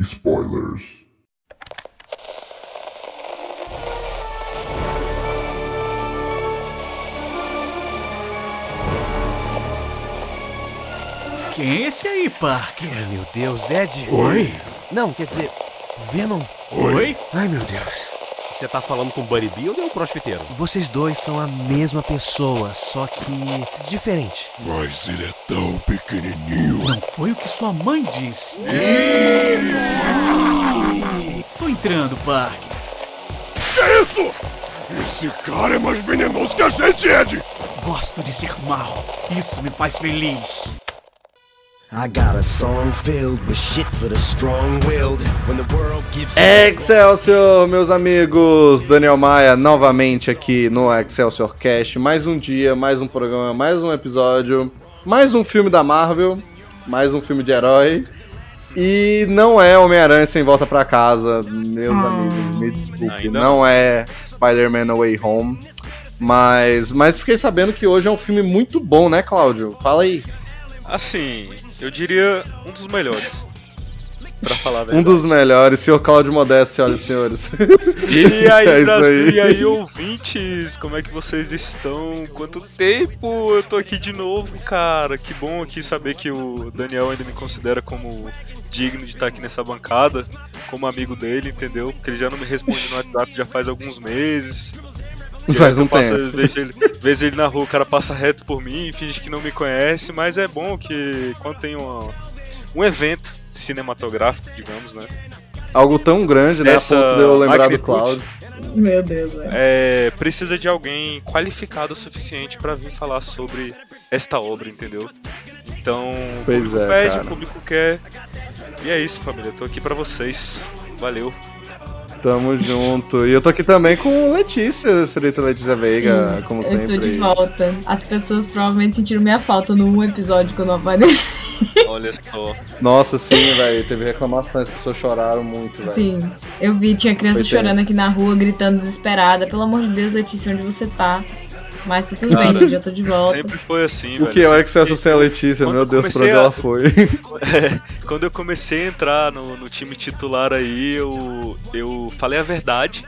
spoilers. Quem é esse aí, Parker? Meu Deus, Ed. Oi? Não, quer dizer, Venom. Oi? Ai, meu Dedeus. Você tá falando com o Buddy Bill ou o crossfiteiro? Vocês dois são a mesma pessoa, só que diferente. Mas ele é tão pequenininho. Não foi o que sua mãe disse. Tô entrando, Parker. Que isso? Esse cara é mais venenoso que a gente, Ed! Gosto de ser mal. Isso me faz feliz. Excelsior, meus amigos! Daniel Maia novamente aqui no Excelsior Cast. Mais um dia, mais um programa, mais um episódio, mais um filme da Marvel, mais um filme de herói. E não é Homem-Aranha sem volta pra casa, meus amigos, me desculpe. Não é Spider-Man No Way Home. Mas, mas fiquei sabendo que hoje é um filme muito bom, né, Cláudio? Fala aí. Assim, eu diria um dos melhores. Pra falar a Um verdade. dos melhores, senhor Cláudio Modesto, senhoras e senhores. E aí, É Brasil, e aí, ouvintes, como é que vocês estão? Quanto tempo eu tô aqui de novo, cara? Que bom aqui saber que o Daniel ainda me considera como digno de estar aqui nessa bancada, como amigo dele, entendeu? Porque ele já não me responde no WhatsApp já faz alguns meses. Faz um passo, tempo. Vejo ele, vejo ele na rua, o cara passa reto por mim, finge que não me conhece, mas é bom que quando tem uma, um evento cinematográfico, digamos, né? Algo tão grande, né? Essa a ponto de eu lembrar do. Cláudio. Meu Deus, velho. É, precisa de alguém qualificado o suficiente pra vir falar sobre esta obra, entendeu? Então, o Pois público é, pede, cara. o público quer. E é isso, família. Eu tô aqui pra vocês. Valeu. Tamo junto. E eu tô aqui também com Letícia, senhorita Letícia Veiga, como Eu sempre. estou de volta. As pessoas provavelmente sentiram minha falta no episódio que eu não apareci. Olha só. Nossa, sim, velho. Teve reclamações, as pessoas choraram muito, velho. Sim, eu vi, tinha criança Foi chorando tenso. aqui na rua, gritando desesperada. Pelo amor de Deus, Letícia, onde você tá? Mas tá tudo Cara, bem, já tô de volta. Sempre foi assim, O velho. que é o Excesso sem a Letícia? Meu eu Deus, pra onde a- ela foi? Quando eu comecei a entrar no, no time titular aí, eu, eu falei a verdade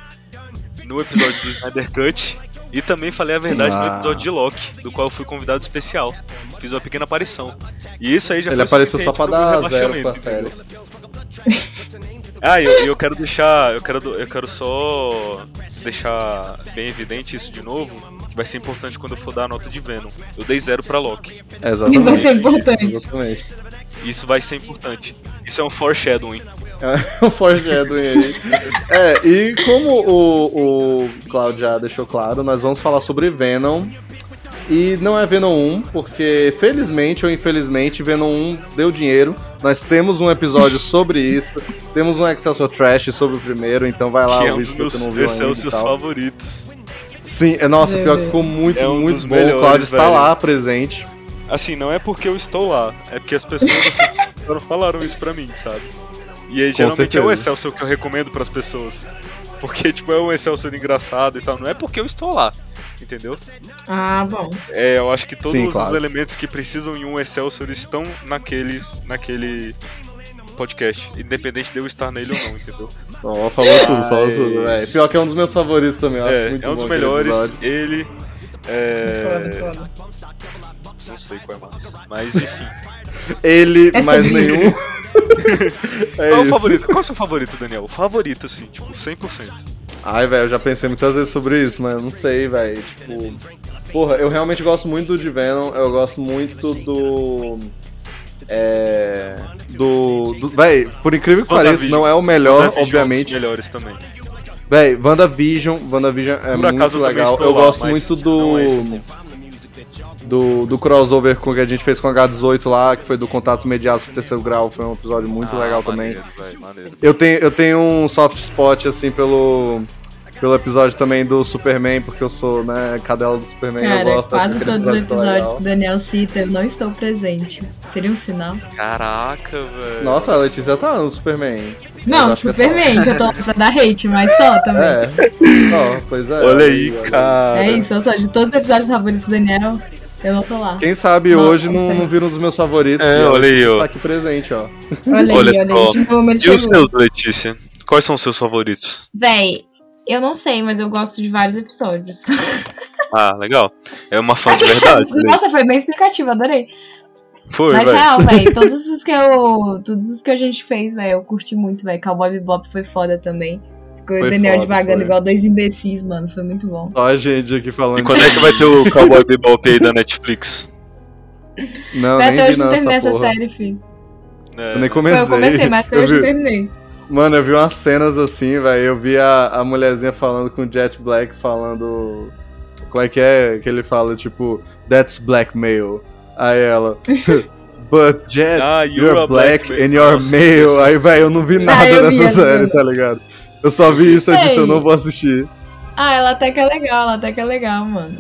no episódio do Snyder Cut e também falei a verdade no Ah. episódio de Loki, do qual eu fui convidado especial. Fiz uma pequena aparição. E isso aí já Ele foi apareceu só pra dar zero pra série. Ah, e eu, eu quero deixar. Eu quero, eu quero só deixar bem evidente isso de novo. Vai ser importante quando eu for dar a nota de Venom. Eu dei zero pra Loki. Exatamente. Vai ser importante. Exatamente. Isso vai ser importante. Isso é um foreshadowing. o foreshadowing aí. É, e como o, o Claudio já deixou claro, nós vamos falar sobre Venom. E não é Venom 1, porque felizmente ou infelizmente Venom 1 deu dinheiro. Nós temos um episódio sobre isso. Temos um Excelsior Trash sobre o primeiro, então vai lá que é um se você não viu e tal. favoritos. Sim, é, nossa, Meu pior que ficou muito, É um muito bom. o melhores, Claudio está lá presente. Assim, não é porque eu estou lá, é porque as pessoas assim, falaram isso pra mim, sabe? E aí, geralmente é o. Excelsior que eu recomendo pras pessoas. Porque, tipo, é um Excelsior engraçado e tal. Não é porque eu estou lá, entendeu? Ah, bom. É, eu acho que todos Sim, os claro. elementos que precisam em um Excelsior estão naqueles, naquele podcast. Independente de eu estar nele ou não, entendeu? Ó, falou tudo, falou tudo, velho. Pior que é um dos meus favoritos também. eu acho É, muito é um dos melhores. Ele. É. Não sei qual é mais. Mas enfim. Ele, É mais nenhum. é Qual é o favorito? Qual é o seu favorito, Daniel? O favorito, assim, tipo, 100%. Ai, velho, eu já pensei muitas vezes sobre isso, mas eu não sei, velho. Tipo. Porra, eu realmente gosto muito do de Venom, eu gosto muito do. É. Do. do véi, por incrível que pareça, não é o melhor, é um obviamente. melhores também. Véi, WandaVision, WandaVision é Por muito eu legal. estou Eu lá, gosto muito do. é do, do crossover com que a gente fez com o H18 lá, que foi do Contatos Imediatos do Terceiro Grau. Foi um episódio muito Ah, legal maneiro, também. véi, maneiro. Eu tenho, eu tenho um soft spot, assim, pelo, pelo episódio também do Superman, porque eu sou, né, cadela do Superman. eu Cara, gosto, acho quase todos os ficou episódios que o Daniel cita, eu não estou presente. Seria um sinal? Caraca, velho. Nossa, a Letícia tá no Superman. Não, é Superman, que eu tô lá pra dar hate, mas só também. É. Ó, pois é. Olha aí, olha cara. É isso, eu só de todos os episódios favoritos do Daniel, eu não tô lá. Quem sabe Não, hoje não, não vira um dos meus favoritos. É, olha aí, ó. Tá aqui presente, ó. Olha aí, Olha só. E os seus, Letícia? Quais são os seus favoritos? Véi, eu não sei, mas eu gosto de vários episódios. Ah, legal. É uma fã de verdade. né? Nossa, foi bem explicativo, adorei. Foi, Mas velho. real, velho, todos os que eu. Todos os que a gente fez, velho, eu curti muito, velho. Cowboy Bebop foi foda também. Ficou Foi o Daniel foda, devagando foi. igual dois imbecis, mano. Foi muito bom. Só a gente aqui falando. E quando é que vai ter o Cowboy Bebop aí da Netflix? Não, Até nem hoje vi não terminei essa série, filho. É, Eu nem comecei. eu comecei, mas até Eu hoje não vi- terminei. Mano, eu vi umas cenas assim, velho. Eu vi a, a mulherzinha falando com o Jet Black, falando. Como é que é? Que ele fala, tipo, that's blackmail. Aí ela. But Jet, Ah, you're, you're black blackmail. and you're Nossa, male. Aí, velho, eu não vi nada dessa essa série, tá ligado? Eu só vi isso e disse, eu não vou assistir. Ah, ela até que é legal, ela até que é legal, mano.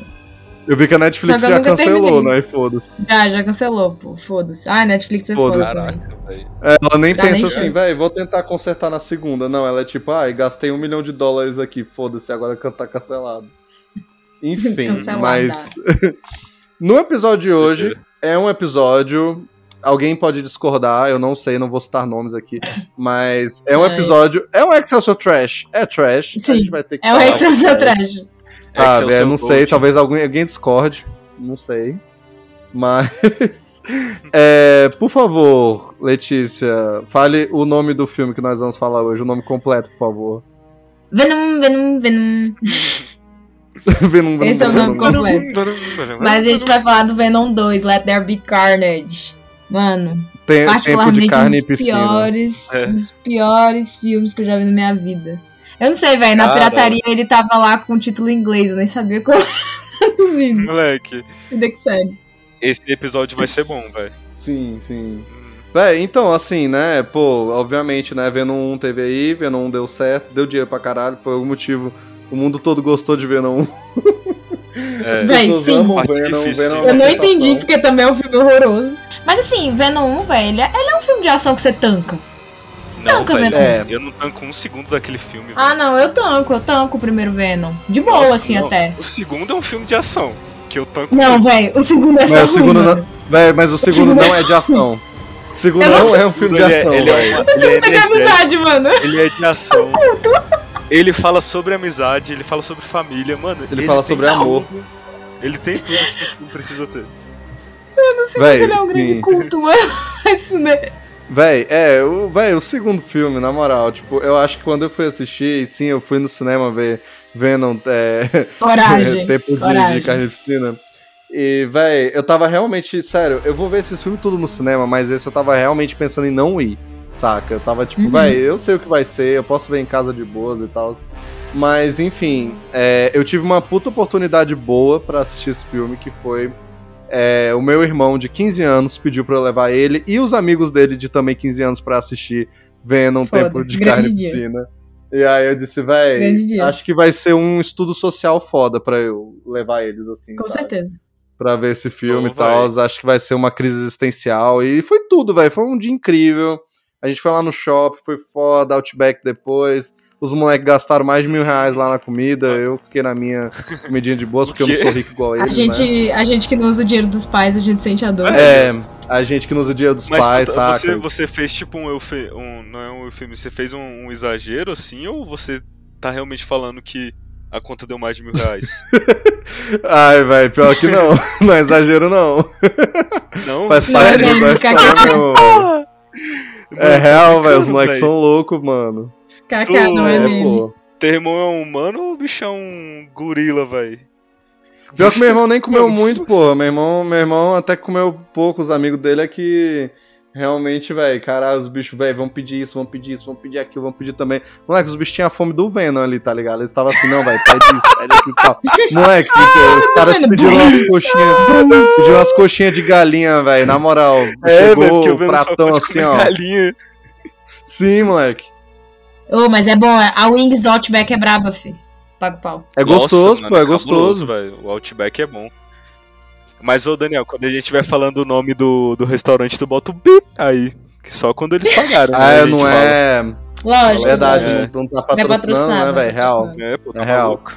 Eu vi que a Netflix já cancelou, terminei. né? Foda-se. Já, já cancelou, pô. Foda-se. Ah, Netflix é foda Foda-se. Caraca, velho. É, ela nem Dá pensa nem assim, velho, vou tentar consertar na segunda. Não, ela é tipo, ai, gastei um milhão de dólares aqui, foda-se, agora que tá cancelado. Enfim, Cancelada. mas. no episódio de hoje, é um episódio. Alguém pode discordar, eu não sei, não vou citar nomes aqui. Mas é um episódio. É um Excelsior Trash. É trash. a Sim, gente vai ter que É o falar Excelsior é. Trash. Ah, Excelsior é, não sei, Gold. talvez alguém, alguém discorde. Não sei. Mas. é, por favor, Letícia, fale o nome do filme que nós vamos falar hoje, o nome completo, por favor. Venom, Venom, Venom. Venom, Esse é o Venom, nome Venom. completo. Mas a gente vai falar do Venom 2, Let There Be Carnage. Mano, Tem, tempo particularmente de carne um e dos piscina. piores, É. um dos piores filmes que eu já vi na minha vida. Eu não sei, velho, na pirataria ele tava lá com o título em inglês, eu nem sabia como era traduzido. Moleque, Vida que segue. esse episódio vai ser bom, velho. Sim, sim. Véi, então, assim, né, pô, obviamente, né, Venom 1 teve aí, Venom 1 deu certo, deu dinheiro pra caralho, por algum motivo, o mundo todo gostou de Venom 1. É, pessoas sim. amam Venom, difícil Venom Eu não entendi, porque também é um filme horroroso. Mas assim, Venom 1, velho, é ele é um filme de ação que você tanca. Não, tanca, velho, Venom. É. eu não tanco um segundo daquele filme. Ah, velho. não, eu tanco, eu tanco o primeiro Venom. De boa, Nossa, assim, não. até. O segundo é um filme de ação, que eu tanco. Não, velho, o segundo é só Mas o segundo ruim, não, mano. véi, mas o segundo segundo não é de ação. O segundo Eu não não sei. é um filme de Ele é- ação, ele é véi. uma- O segundo é de amizade, mano. Ele é de ação. Ele fala sobre amizade, ele fala sobre família, mano. Ele fala tem sobre amor. tudo. Ele tem tudo que o filme precisa ter. Véi, ele é um grande sim. culto, mano. Isso, né? Véi, é, o, véi, o segundo filme, na moral, tipo, eu acho que quando eu fui assistir, e sim, eu fui no cinema ver Venom, é, Coragem. tempo de, coragem. de carnificina. E, véi, eu tava realmente, sério, eu vou ver esses filmes tudo no cinema, mas esse eu tava realmente pensando em não ir, saca? Eu tava tipo, Uhum. véi, eu sei o que vai ser, eu posso ver em casa de boas e tal. Mas, enfim, é, eu tive uma puta oportunidade boa pra assistir esse filme, que foi é, o meu irmão de 15 anos pediu pra eu levar ele e os amigos dele de também 15 anos pra assistir Venom Foda, Tempo de grande Carne e. Piscina. E aí eu disse, véi, acho que vai ser um estudo social foda pra eu levar eles, assim, Com sabe? certeza. Pra ver esse filme e tal. Acho que vai ser uma crise existencial. E foi tudo, velho. Foi um dia incrível. A gente foi lá no shopping, foi foda, Outback depois. Os moleques gastaram mais de mil reais lá na comida. Eu fiquei na minha comidinha de boas, porque eu não sou rico igual A eles, né? gente, a gente que não usa o dinheiro dos pais, a gente sente a dor. É, a gente que nos usa o dia dos Mas pais, tu- saca? você, você fez tipo um, eufe, um. Não é um eufemismo, você fez um, um exagero assim, ou você tá realmente falando que a conta deu mais de mil reais? Ai, velho, pior que não. Não é exagero, não. Não, Faz Não, parte da história, meu. É real, velho. Os moleques são loucos, mano. Kaká, não é É, meme. pô. Teu irmão é um humano ou o bicho é um gorila, velho? Pior que meu irmão nem comeu muito, pô. Meu irmão, meu irmão até comeu pouco. Os amigos dele é que Realmente, velho, cara, os bichos, velho, vão pedir isso, vão pedir isso, vão pedir aquilo, vão pedir também. Moleque, os bichos tinham a fome do Venom ali, tá ligado? Eles estavam assim, não, velho, pede isso, pede isso e tal. Moleque, os caras Venom, pediram umas coxinhas, pediram umas coxinhas de galinha, velho, na moral. É, chegou porque o pratão assim, ó. galinha. Sim, moleque. Ô, mas é bom, a Wings do Outback é braba, fi. Paga o pau. É Nossa, gostoso, mano, pô, é cabuloso, gostoso. velho. O Outback é bom. Mas, ô Daniel, quando a gente estiver falando o nome do, do restaurante, tu bota o bip aí. Que só quando eles pagarem. né, Ah, a é, não fala. é. Lógico. Verdade, É. não, tá Não é patrocinando, né, velho? Real. É, pô, tá É real. maluco.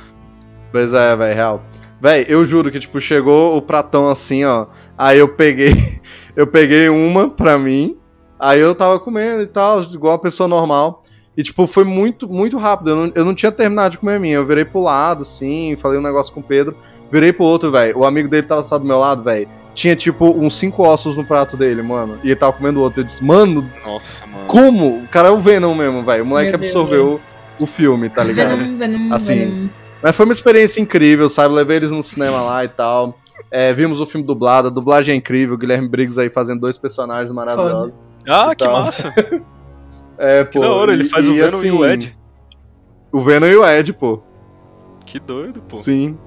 Pois é, velho, real. Véi, eu juro que, tipo, chegou o pratão assim, ó. Aí eu peguei. Eu peguei uma pra mim. Aí eu tava comendo e tal, igual uma pessoa normal. E, tipo, foi muito, muito rápido. Eu não, eu não tinha terminado de comer a minha. Eu virei pro lado, assim, falei um negócio com o Pedro. Virei pro outro, velho. O amigo dele tava sentado do meu lado, velho. Tinha, tipo, uns cinco ossos no prato dele, mano. E ele tava comendo o outro. Eu disse, mano, Nossa, mano. como? O cara é o Venom mesmo, velho. O moleque Deus, absorveu o filme, tá ligado? Venom, Venom, Assim, Venom. Mas foi uma experiência incrível, sabe? Levei eles no cinema lá e tal. É, vimos o filme dublado, a dublagem é incrível, o Guilherme Briggs aí fazendo dois personagens maravilhosos. Ah, que massa. É, Que pô, da hora, ele e- faz o e, Venom e o assim, Ed. O Venom e o Ed, pô. Que doido, pô. Sim.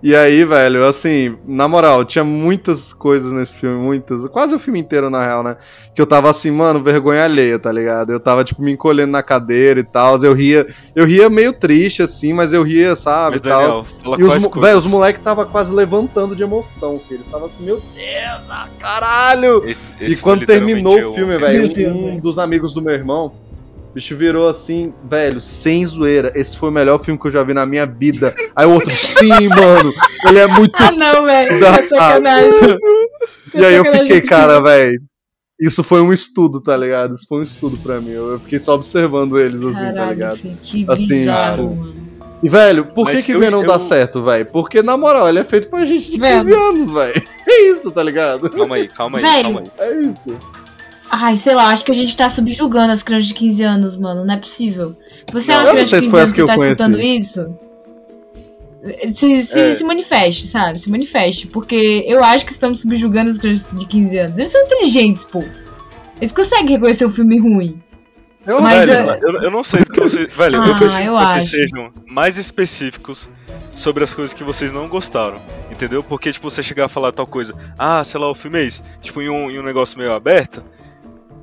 E aí, velho, assim, na moral, tinha muitas coisas nesse filme, muitas, quase o filme inteiro, na real, né? Que eu tava assim, mano, vergonha alheia, tá ligado? Eu tava, tipo, me encolhendo na cadeira e tal. Eu ria, eu ria meio triste, assim, mas eu ria, sabe? Mas, e tal. Daniel, E os, os moleques tava quase levantando de emoção, filho. Eles estavam assim, meu Deus, ah, caralho! Esse- e esse foi quando terminou o filme, velho, um velho. dos amigos do meu irmão, o bicho virou assim, velho, sem zoeira. Esse foi o melhor filme que eu já vi na minha vida. Aí o outro, sim, mano, ele é muito. Ah, não, velho. Da- Tá de sacanagem. e aí eu fiquei, que cara, velho. Isso foi um estudo, tá ligado? Isso foi um estudo pra mim. Eu fiquei só observando eles, assim, tá Caralho, ligado? filho, que Assim, bizarro, tipo, mano. E, velho, por Mas que que eu- Venom dá eu- certo, velho? Porque, na moral, ele é feito pra gente de Venom. 15 anos, velho. É isso, tá ligado? Calma aí, calma aí, Velho. calma aí. É isso. Ai, sei lá, acho que a gente tá subjugando as crianças de 15 anos, mano. Não é possível. Você é Não, uma eu não criança de se 15 foi anos que e eu tá conheci. escutando isso. Se, se, É. se manifeste, sabe? Se manifeste. Porque eu acho que estamos subjugando as crianças de 15 anos. Eles são inteligentes, pô. Eles conseguem reconhecer o filme ruim. Eu, Mas, velho, é- eu, eu não sei que vocês. Velho, Ah, eu preciso eu que vocês acho. sejam mais específicos sobre as coisas que vocês não gostaram. Entendeu? Porque, tipo, você chegar a falar tal coisa, ah, sei lá, o filme é isso, tipo, em um, em um negócio meio aberto.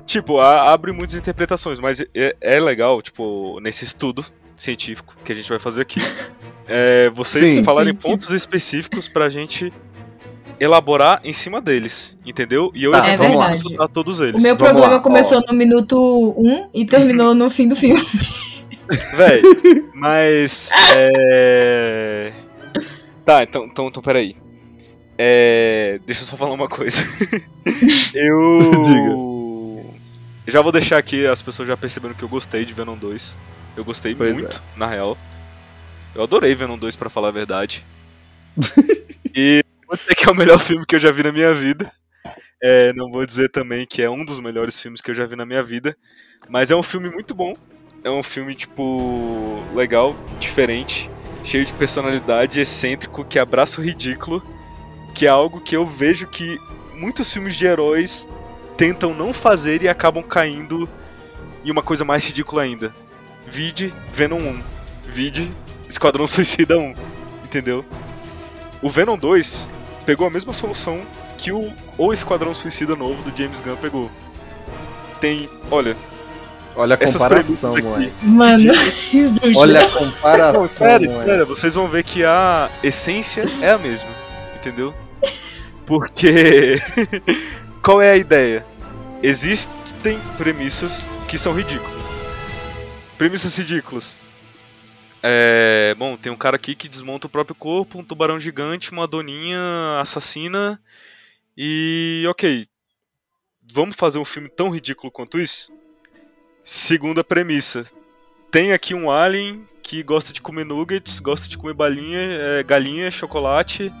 Tipo, a- abre muitas interpretações, mas é, é legal, tipo, nesse estudo científico que a gente vai fazer aqui, é, vocês Sim. falarem Sim, sim. pontos específicos pra gente elaborar em cima deles, entendeu? E eu Tá, É vamos lá. a todos eles. O meu Vamos problema lá, começou no minuto 1 e terminou no fim do filme. Véi, mas. É. Tá, então, então, então peraí. É. Deixa eu só falar uma coisa. eu. Já vou deixar aqui, as pessoas já perceberam que eu gostei de Venom 2. Eu gostei Pois muito, na real. Eu adorei Venom 2, pra falar a verdade. e vou dizer que é o melhor filme que eu já vi na minha vida. É, não vou dizer também que é um dos melhores filmes que eu já vi na minha vida. Mas é um filme muito bom. É um filme, tipo, legal, diferente, cheio de personalidade, excêntrico, que abraça o ridículo. Que é algo que eu vejo que muitos filmes de heróis tentam não fazer e acabam caindo em uma coisa mais ridícula ainda. Vide Venom 1. Vide Esquadrão Suicida 1. Entendeu? O Venom 2 pegou a mesma solução que o, o Esquadrão Suicida novo do James Gunn pegou. Tem, olha, Olha a essas comparação, aqui. Mano. Olha a comparação, Não, espera, espera, vocês vão ver que a essência é a mesma, entendeu? Porque qual é a ideia? Existem premissas que são ridículas. Premissas ridículas. É, bom, tem um cara aqui que desmonta o próprio corpo, um tubarão gigante, uma doninha assassina e ok. Vamos fazer um filme tão ridículo quanto isso? Segunda premissa. Tem aqui um alien que gosta de comer nuggets, gosta de comer balinha, é, galinha, chocolate.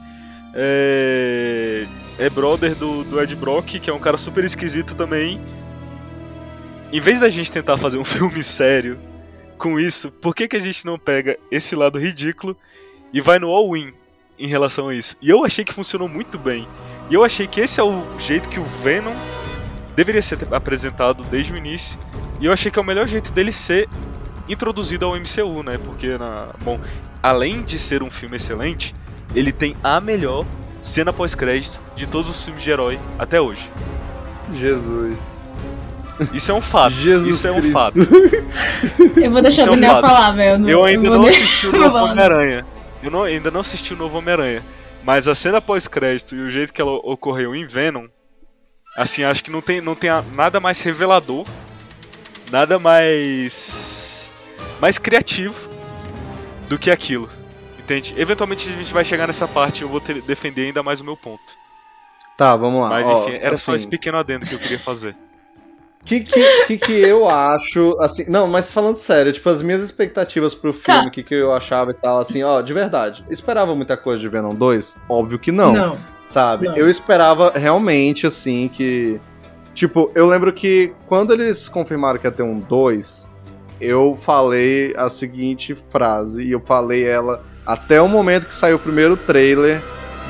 É, é brother do, do Ed Brock, que é um cara super esquisito também. Em vez da gente tentar fazer um filme sério com isso, por que, que a gente não pega esse lado ridículo e vai no all-in em relação a isso? E eu achei que funcionou muito bem. E eu achei que esse é o jeito que o Venom deveria ser apresentado desde o início. E eu achei que é o melhor jeito dele ser introduzido ao MCU, né? Porque, na, bom, além de ser um filme excelente, ele tem a melhor cena pós-crédito de todos os filmes de herói até hoje. Jesus. Isso é um fato. Jesus Isso é um Cristo. fato. Eu vou deixar Isso o é um Daniel falar, velho. Eu ainda não deixar- assisti o novo. Homem-Aranha. Eu não, ainda não assisti o novo Homem-Aranha. Mas a cena pós-crédito e o jeito que ela ocorreu em Venom, assim, acho que não tem, não tem nada mais revelador, nada mais. mais criativo do que aquilo. Entende? Eventualmente a gente vai chegar nessa parte e eu vou ter- defender ainda mais o meu ponto. Tá, vamos lá. Mas Ó, enfim, era só assim, esse pequeno adendo que eu queria fazer. que, que, que que eu acho, assim, não, mas falando sério, tipo, as minhas expectativas pro filme, Tá. o que, que eu achava e tal, assim, ó, de verdade, esperava muita coisa de Venom 2? Óbvio que não, Não. sabe? não. Eu esperava realmente, assim, que, tipo, eu lembro que quando eles confirmaram que ia ter um 2, eu falei a seguinte frase, e eu falei ela até o momento que saiu o primeiro trailer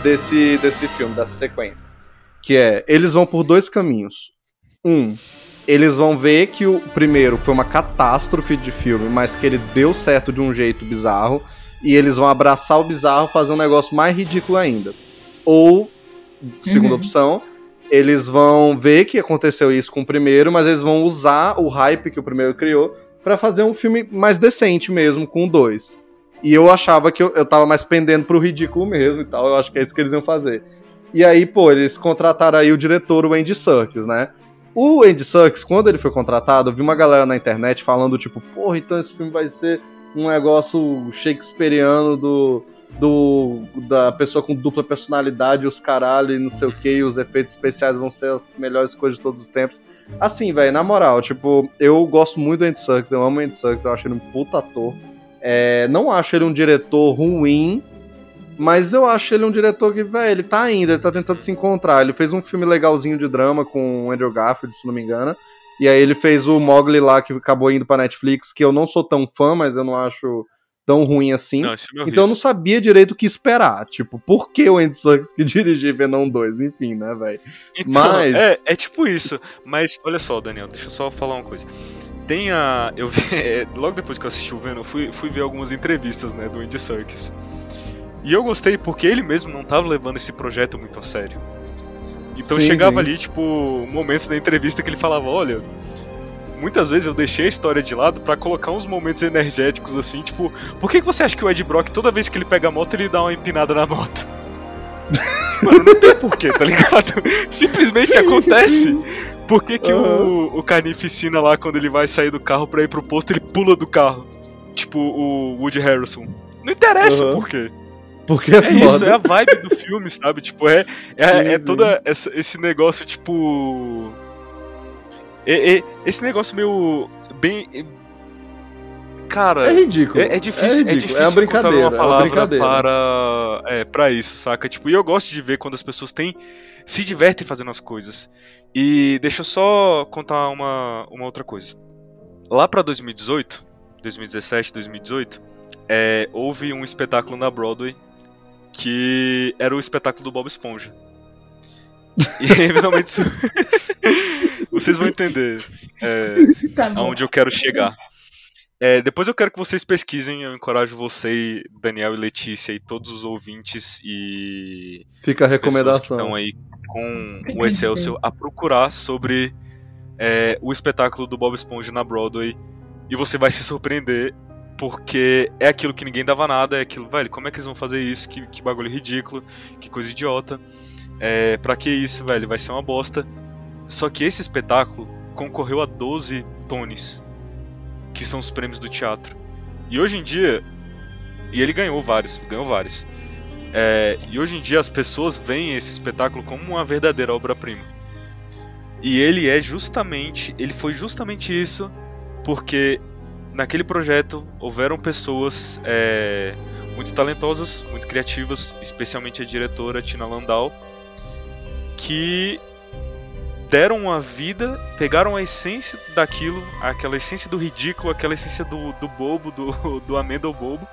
desse, desse filme, dessa sequência. Que é, eles vão por dois caminhos. Um, eles vão ver que o primeiro foi uma catástrofe de filme, mas que ele deu certo de um jeito bizarro. E eles vão abraçar o bizarro, fazer um negócio mais ridículo ainda. Ou, segunda Uhum. opção, eles vão ver que aconteceu isso com o primeiro, mas eles vão usar o hype que o primeiro criou pra fazer um filme mais decente mesmo com o dois. E eu achava que eu, eu tava mais pendendo pro ridículo mesmo e tal. Eu acho que é isso que eles iam fazer. E aí, pô, eles contrataram aí o diretor, o Andy Serkis, né? O Andy Serkis, quando ele foi contratado, eu vi uma galera na internet falando, tipo, porra, então esse filme vai ser um negócio shakespeariano do, do da pessoa com dupla personalidade, os caralho e não sei o que, e os efeitos especiais vão ser as melhores coisas de todos os tempos. Assim, velho, na moral, tipo, eu gosto muito do Andy Serkis, eu amo o Andy Serkis, eu acho ele um puta ator. É, não acho ele um diretor ruim, mas eu acho ele um diretor que, velho, ele tá ainda, ele tá tentando se encontrar. Ele fez um filme legalzinho de drama com o Andrew Garfield, se não me engano. E aí ele fez o Mogli lá, que acabou indo pra Netflix, que eu não sou tão fã, mas eu não acho tão ruim assim. Não, é Então eu não sabia direito o que esperar. Tipo, por que o Andy Serkis que dirigiu Venom 2? Enfim, né, velho? Então, Mas- É, é tipo isso. Mas olha só, Daniel, deixa eu só falar uma coisa. Tem a. Eu vi. é, logo depois que eu assisti o Venom, eu fui, fui ver algumas entrevistas, né, do Andy Serkis. E eu gostei porque ele mesmo não tava levando esse projeto muito a sério. Então Sim, chegava sim. ali, tipo, momentos da entrevista que ele falava, olha. Muitas vezes eu deixei a história de lado pra colocar uns momentos energéticos assim, tipo, por que, que você acha que o Ed Brock, toda vez que ele pega a moto, ele dá uma empinada na moto? Mano, não tem porquê, tá ligado? Simplesmente acontece. Por que, que o, o Carnificina lá, quando ele vai sair do carro pra ir pro posto, ele pula do carro? Tipo o Woody Harrison. Não interessa Aham. por quê. Porque é, É foda. isso, é a vibe do filme, sabe? Tipo, é, é, Sim, é essa- esse negócio, tipo. É, é- esse negócio meio. bem. Cara. É ridículo. É, é difícil, é, ridículo. difícil É uma brincadeira. uma é uma palavra brincadeira. para é, para isso, saca? Tipo, e eu gosto de ver quando as pessoas têm se divertem fazendo as coisas. E deixa eu só contar uma, uma outra coisa. Lá pra 2018, 2017, 2018, é, houve um espetáculo na Broadway que era o espetáculo do Bob Esponja. E eventualmente vocês vão entender é, Tá aonde eu quero chegar. É, depois eu quero que vocês pesquisem, eu encorajo você, Daniel e Letícia e todos os ouvintes e Fica a pessoas que recomendação. estão aí com o Excelsior a procurar sobre é, o espetáculo do Bob Esponja na Broadway e você vai se surpreender porque é aquilo que ninguém dava nada, é aquilo, velho, como é que eles vão fazer isso? Que, que bagulho ridículo, que coisa idiota. É, pra que isso, velho? Vai ser uma bosta. Só que esse espetáculo concorreu a 12 Tonys, que são os prêmios do teatro. E hoje em dia, e ele ganhou vários, ganhou vários. É, e hoje em dia as pessoas veem esse espetáculo como uma verdadeira obra-prima. E ele é justamente, ele foi justamente isso, porque naquele projeto houveram pessoas é, muito talentosas, muito criativas, especialmente a diretora Tina Landau, que deram uma vida, pegaram a essência daquilo, aquela essência do ridículo, aquela essência do, do bobo, do, do amêndoa bobo,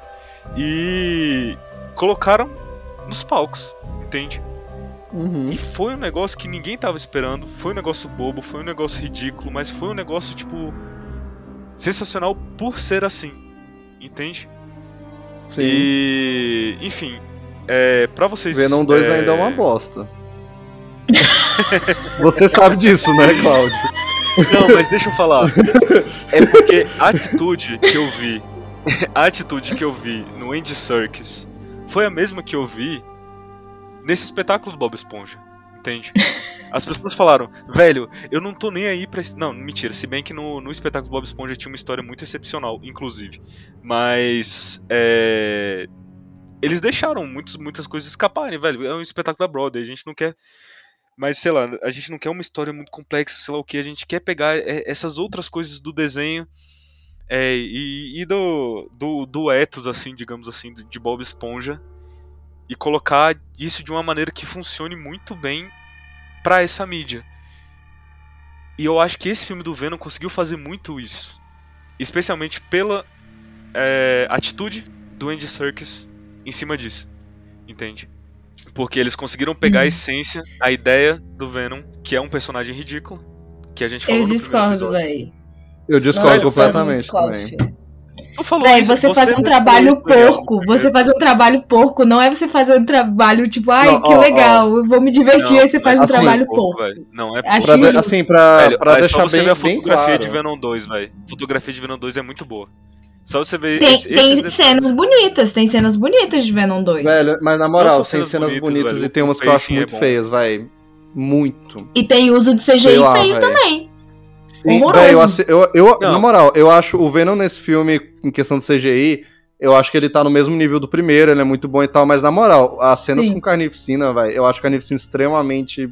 e colocaram nos palcos, entende? Uhum. E foi um negócio que ninguém tava esperando, foi um negócio bobo, foi um negócio ridículo, mas foi um negócio, tipo, sensacional por ser assim. Entende? Sim. E. Enfim. É, pra vocês. Venom 2 é, ainda é uma bosta. Você sabe disso, né, Cláudio? Não, mas deixa eu falar. É porque a atitude que eu vi. A atitude que eu vi no Andy Serkis foi a mesma que eu vi nesse espetáculo do Bob Esponja. Entende? As pessoas falaram, velho, eu não tô nem aí pra. esse-" Não, mentira, se bem que no, no espetáculo do Bob Esponja tinha uma história muito excepcional, inclusive. Mas. É. Eles deixaram muitos, muitas coisas escaparem, velho. É um espetáculo da Broadway, a gente não quer. Mas, sei lá, a gente não quer uma história muito complexa, sei lá o que, a gente quer pegar é, essas outras coisas do desenho é, e, e do, do, do ethos, assim, digamos assim, de Bob Esponja e colocar isso de uma maneira que funcione muito bem pra essa mídia. E eu acho que esse filme do Venom conseguiu fazer muito isso. Especialmente pela é, atitude do Andy Serkis em cima disso. Entende? Porque eles conseguiram pegar a Hum. essência, a ideia do Venom, que é um personagem ridículo, que a gente falou Eu no primeiro discordo, episódio. véi. Eu discordo Nossa, completamente também. Tu falou Véi, isso, você, faz um trabalho porco. no Você faz um trabalho porco. Não é você fazer um trabalho tipo, ai, Não, que ó, ó. legal, eu vou me divertir. Não, aí você faz um assim, trabalho porco, porco. Não, é Acho Pra de- assim, pra, Velho, pra é deixar só você bem, ver a bem fotografia claro. de Venom 2, velho. A fotografia de Venom 2 é muito boa. Só você ver Tem, tem cenas bonitas, tem cenas bonitas de Venom 2. Velho, mas na moral, tem cenas cenas bonitas, bonitas velho. e tem umas que eu acho é muito bom. feias, velho. Muito. E tem uso de CGI lá, feio véi. também. Sim, Horroroso. véi, eu, eu, eu- na moral, eu acho o Venom nesse filme, em questão de CGI, eu acho que ele tá no mesmo nível do primeiro, ele é muito bom e tal, mas na moral, as cenas Sim. com carnificina, velho, eu acho carnificina extremamente.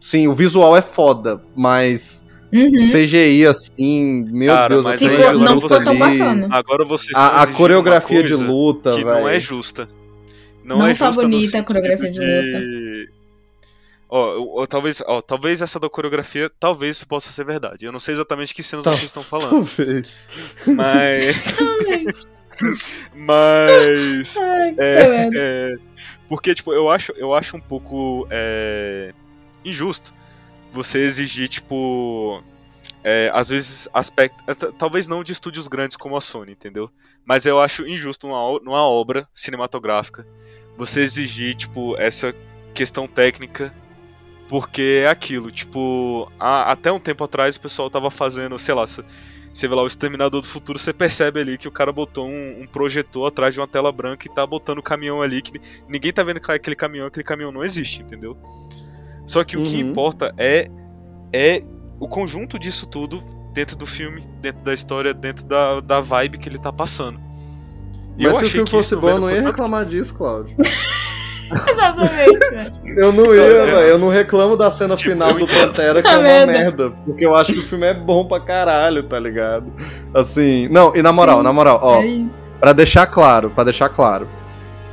Sim, o visual é foda, mas Uhum. CGI, assim, meu Cara, Deus, mas assim, Ficou- agora não ficou você- tão bacana. Agora vocês A, a coreografia de luta, que não é justa. Não, Não é tá justa bonita a coreografia de de- Ó, eu- talvez, ó, talvez essa da coreografia, talvez isso possa ser verdade. Eu não sei exatamente que cenas Tá. vocês estão falando, Talvez. mas mas Ai, que é, é, porque tipo, eu acho, eu acho um pouco é, injusto você exigir tipo é, às vezes aspecto, é, talvez não de estúdios grandes como a Sony, entendeu? Mas eu acho injusto numa, numa obra cinematográfica você exigir tipo essa questão técnica porque é aquilo, tipo, até um tempo atrás o pessoal tava fazendo, sei lá, você vê lá o Exterminador do Futuro, você percebe ali que o cara botou um, um projetor atrás de uma tela branca e tá botando o caminhão ali, que ninguém tá vendo que aquele caminhão, aquele caminhão não existe, entendeu? Só que o que Uhum. importa é, é o conjunto disso tudo dentro do filme, dentro da história, dentro da, da vibe que ele tá passando. E Mas se o filme que fosse bom, eu não ia tanto- reclamar disso, Cláudio. Exatamente, velho. Eu não ia, é- velho. Eu não reclamo da cena Tipo, final do. Pantera, que Tá é uma vendo? merda. Porque eu acho que o filme é bom pra caralho, tá ligado? Assim. Não, e na moral, na moral, ó. É isso. Pra deixar claro, pra deixar claro.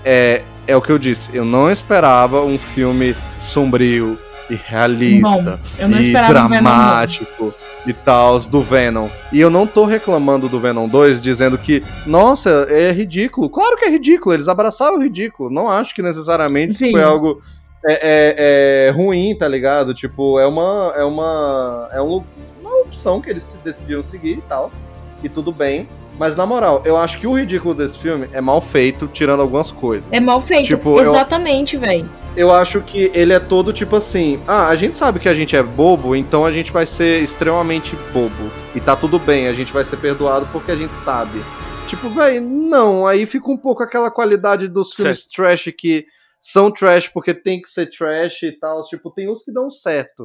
É, é o que eu disse. Eu não esperava um filme sombrio e realista. Bom, eu não e dramático e tal, do Venom. E eu não tô reclamando do Venom 2, dizendo que, nossa, é ridículo. Claro que é ridículo, eles abraçaram o ridículo. Não acho que necessariamente isso Sim. foi algo é, é- é ruim, tá ligado? Tipo, é uma. É uma. É um- uma opção que eles decidiram seguir e tal. E tudo bem. Mas na moral, eu acho que o ridículo desse filme é mal feito, tirando algumas coisas. É mal feito. Tipo, eu- Exatamente, velho. Eu acho que ele é todo tipo assim: ah, a gente sabe que a gente é bobo, então a gente vai ser extremamente bobo. E tá tudo bem, a gente vai ser perdoado porque a gente sabe. Tipo, velho, não, aí fica um pouco aquela qualidade dos filmes trash que são trash porque tem que ser trash e tal. Tipo, tem uns que dão certo.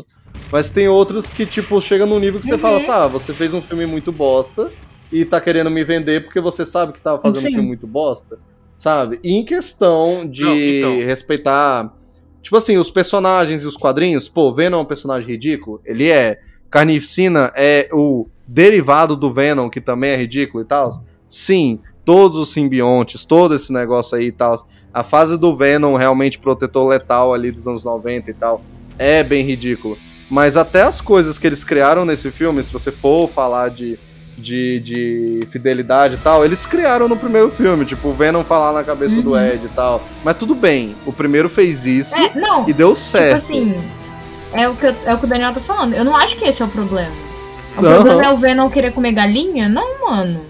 Mas tem outros que, tipo, chega num nível que você Uhum. fala, tá, você fez um filme muito bosta e tá querendo me vender porque você sabe que tava fazendo Sim. um filme muito bosta. Sabe? E em questão de Não, então. respeitar. Tipo assim, os personagens e os quadrinhos, pô, Venom é um personagem ridículo? Ele é. Carnificina é o derivado do Venom, que também é ridículo e tal? Sim, todos os simbiontes, todo esse negócio aí e tal. A fase do Venom, realmente protetor letal ali dos anos 90 e tal, é bem ridículo. Mas até as coisas que eles criaram nesse filme, se você for falar de de, de fidelidade e tal, eles criaram no primeiro filme, tipo, o Venom falar na cabeça do Uhum. Ed e tal. Mas tudo bem, o primeiro fez isso É, não, e deu certo. tipo assim, é o, que eu- é o que o Daniel tá falando. Eu não acho que esse é o problema. O Não. problema é o Venom querer comer galinha? Não, mano.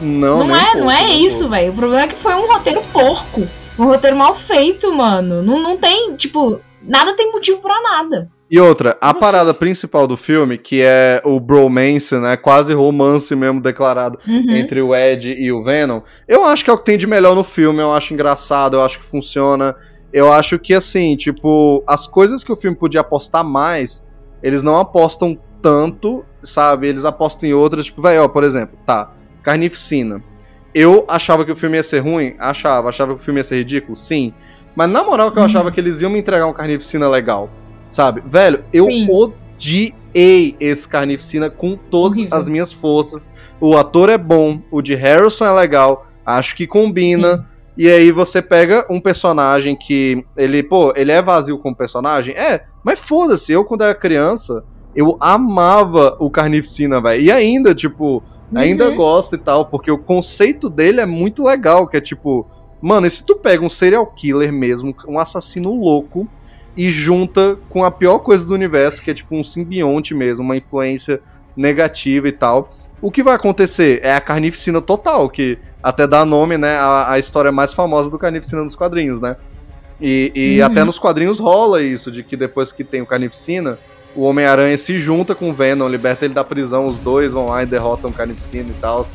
não, Não, um é, pouco, não é isso, velho. O problema é que foi um roteiro porco. Um roteiro mal feito, mano. Não, não tem, tipo, nada tem motivo pra nada. E outra, a parada principal do filme, que é o bromance, né? Quase romance mesmo declarado Uhum. entre o Ed e o Venom, eu acho que é o que tem de melhor no filme, eu acho engraçado, eu acho que funciona. Eu acho que, assim, tipo, as coisas que o filme podia apostar mais, eles não apostam tanto, sabe? Eles apostam em outras, tipo, velho, ó, por exemplo, tá, Carnificina. Eu achava que o filme ia ser ruim? Achava. Achava que o filme ia ser ridículo? Sim. Mas na moral que eu Uhum. achava que eles iam me entregar um Carnificina legal, sabe? Velho, eu Sim. odiei esse Carnificina com todas Horrível. as minhas forças. O ator é bom, o de Harrison é legal, acho que combina. E aí você pega um personagem que ele, pô, ele é vazio como personagem? É, mas foda-se, eu quando era criança, eu amava o Carnificina, velho. E ainda, tipo, ainda Uhum. gosto e tal, porque o conceito dele é muito legal, que é tipo, mano, e se tu pega um serial killer mesmo, um assassino louco, e junta com a pior coisa do universo, que é tipo um simbionte mesmo, uma influência negativa e tal. O que vai acontecer é a carnificina total, que até dá nome, né, à, à história mais famosa do carnificina nos quadrinhos, né? E, e Uhum. até nos quadrinhos rola isso, de que depois que tem o carnificina, o Homem-Aranha se junta com o Venom, liberta ele da prisão, os dois vão lá e derrotam o carnificina e tal.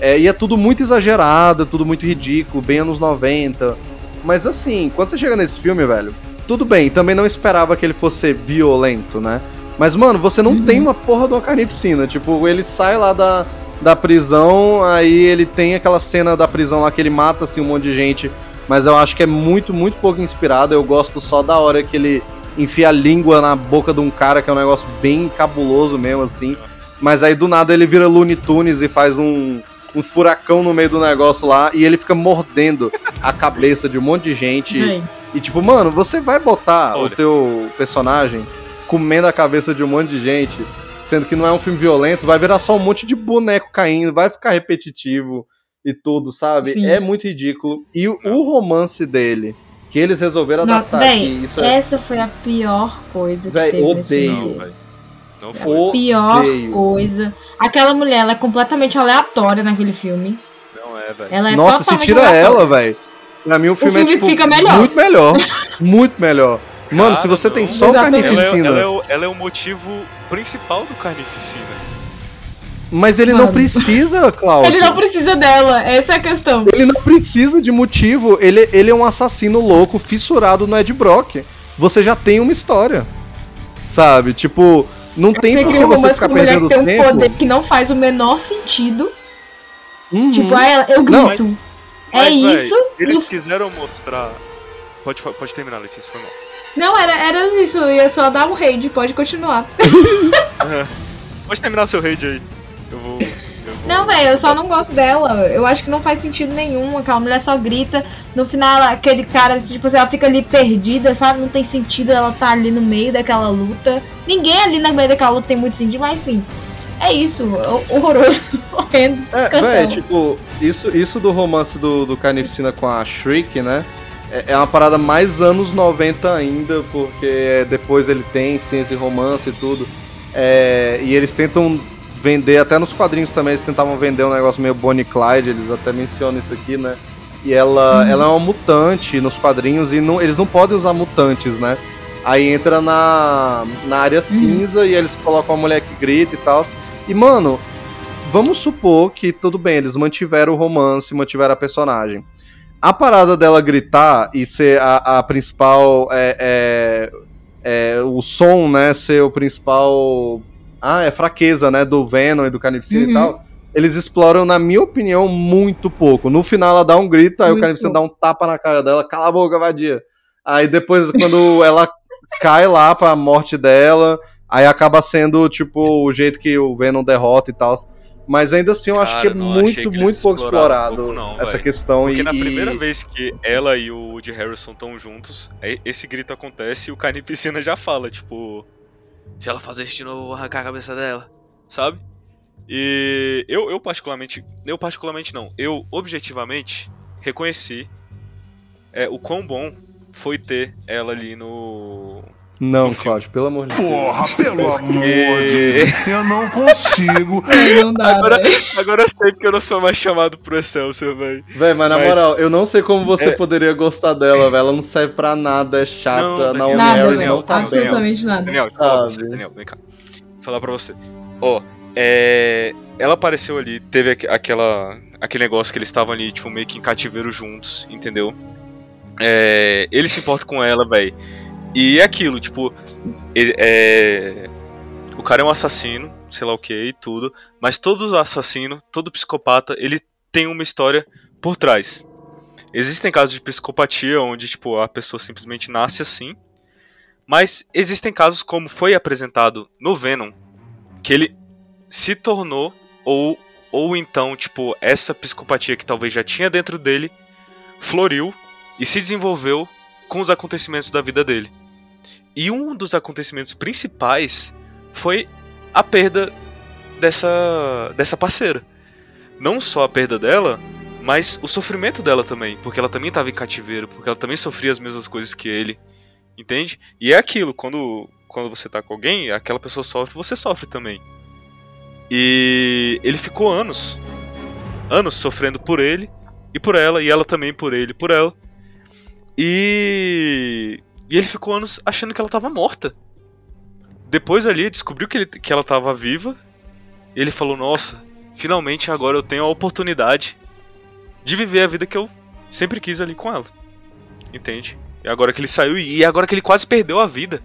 É, e é tudo muito exagerado, é tudo muito ridículo, bem anos 90. Mas assim, quando você chega nesse filme, velho, tudo bem, também não esperava que ele fosse violento, né? Mas, mano, você não Uhum. tem uma porra de uma carnificina. Tipo, ele sai lá da, da prisão, aí ele tem aquela cena da prisão lá que ele mata, assim, um monte de gente. Mas eu acho que é muito, muito pouco inspirado. Eu gosto só da hora que ele enfia a língua na boca de um cara, que é um negócio bem cabuloso mesmo, assim. Mas aí do nada ele vira Looney Tunes e faz um, um furacão no meio do negócio lá e ele fica mordendo a cabeça de um monte de gente. Véi. E tipo, mano, você vai botar o Olha. teu personagem comendo a cabeça de um monte de gente, sendo que não é um filme violento, vai virar só um monte de boneco caindo, vai ficar repetitivo e tudo, sabe? Sim. É muito ridículo. E o, o romance dele, que eles resolveram Não, adaptar véi, aqui, isso é Essa foi a pior coisa que Véi, teve nesse odeio. filme Não, foi. Pior Odeio. coisa. Aquela mulher, ela é completamente aleatória naquele filme. Não é, velho. Ela é Nossa, se tira aleatória. ela, velho. Pra mim o filme, filme é tipo fica melhor. muito melhor. muito melhor. Mano, se Cara, você tem não. só o Exatamente. Ela é, Carnificina, ela é o, ela é o motivo principal do Carnificina. mas ele não Mano. precisa, Cláudio. Ele não precisa dela, essa é a questão. Ele não precisa de motivo. Ele, ele é um assassino louco, fissurado no Ed Brock. Você já tem uma história. Sabe? Tipo, não tem você por que você ficar perdendo que tem um tempo. poder que não faz o menor sentido. Uhum. Tipo, aí ela, eu Não, é Mas, véi, isso. Eles no- quiseram mostrar. Pode, pode terminar, Letícia, foi mal. Não, era, era isso. Eu ia só dar um raid, pode continuar. Pode terminar seu raid aí. Eu vou. Eu vou... Não, velho, eu só não gosto dela. Eu acho que não faz sentido nenhum. Aquela mulher só grita. No final, aquele cara, tipo assim, ela fica ali perdida, sabe? Não tem sentido ela tá ali no meio daquela luta. Ninguém ali no meio daquela luta tem muito sentido, mas enfim. É isso. ho- Horroroso. Horrendo. É, véi, tipo, isso, isso do romance do, do Carnificina com a Shriek, né? É, é uma parada mais anos 90 ainda, porque depois ele tem sim esse romance e tudo. É, e eles tentam vender, até nos quadrinhos também, eles tentavam vender um negócio meio Bonnie e Clyde, eles até mencionam isso aqui, né? E ela, ela é uma mutante nos quadrinhos e não, eles não podem usar mutantes, né? Aí entra na, na área cinza e eles colocam uma mulher que grita e tal. E, mano, vamos supor que tudo bem, eles mantiveram o romance, mantiveram a personagem. A parada dela gritar e ser a, a principal. É, é, é, o som, né? Ser o principal. Ah, é fraqueza, né? Do Venom e do Carnificina Uhum. e tal. Eles exploram, na minha opinião, muito pouco. No final ela dá um grito, aí o Muito Carnificina dá um tapa na cara dela, cala a boca, vadia. Aí depois, quando ela cai lá pra morte dela, aí acaba sendo, tipo, o jeito que o Venom derrota e tal. Mas ainda assim, eu acho Cara, que é muito, que muito pouco explorado pouco não, essa velho. questão. Porque e, na e- primeira vez que ela e o Woody Harrison estão juntos, aí esse grito acontece e o Carnificina já fala, tipo. Se ela fazer isso de novo, eu vou arrancar a cabeça dela. Sabe? E eu, eu particularmente. Eu particularmente não. Eu objetivamente reconheci é, o quão bom foi ter ela ali no. Não. Cláudio, pelo amor de Deus. Porra, pelo amor de. Deus. Eu não consigo. Não dá, Agora, agora eu sei porque eu não sou mais chamado pro Excelsior, velho. Véi, mas na Mas- moral, eu não sei como você É. poderia gostar dela, velho. Ela não serve pra nada, é chata, Não, na Daniel. Nada, Harris velho. não tá bem. Absolutamente nada. Daniel, Sabe. você, Daniel, vem cá. Vou falar pra você. Ó, é. Ela apareceu ali, teve aqu- aquela. aquele negócio que eles estavam ali, tipo, meio que em cativeiro juntos, entendeu? É, ele se importa com ela, velho. E é aquilo, tipo. ele- é, o cara é um assassino, sei lá o que e tudo. Mas todo assassino, todo psicopata, ele tem uma história por trás. Existem casos de psicopatia onde, tipo, a pessoa simplesmente nasce assim. Mas existem casos como foi apresentado no Venom, que ele se tornou ou ou então, tipo, essa psicopatia que talvez já tinha dentro dele floriu e se desenvolveu com os acontecimentos da vida dele. E um dos acontecimentos principais foi a perda dessa dessa parceira. Não só a perda dela, mas o sofrimento dela também, porque ela também estava em cativeiro, porque ela também sofria as mesmas coisas que ele. Entende? E é aquilo, quando, quando você tá com alguém, aquela pessoa sofre, você sofre também. E ele ficou anos, anos sofrendo por ele e por ela, e ela também por ele e por ela. E, e ele ficou anos achando que ela tava morta. Depois ali descobriu que, ele, que ela tava viva. E ele falou: Nossa, finalmente agora eu tenho a oportunidade de viver a vida que eu sempre quis ali com ela. Entende? E agora que ele saiu e agora que ele quase perdeu a vida.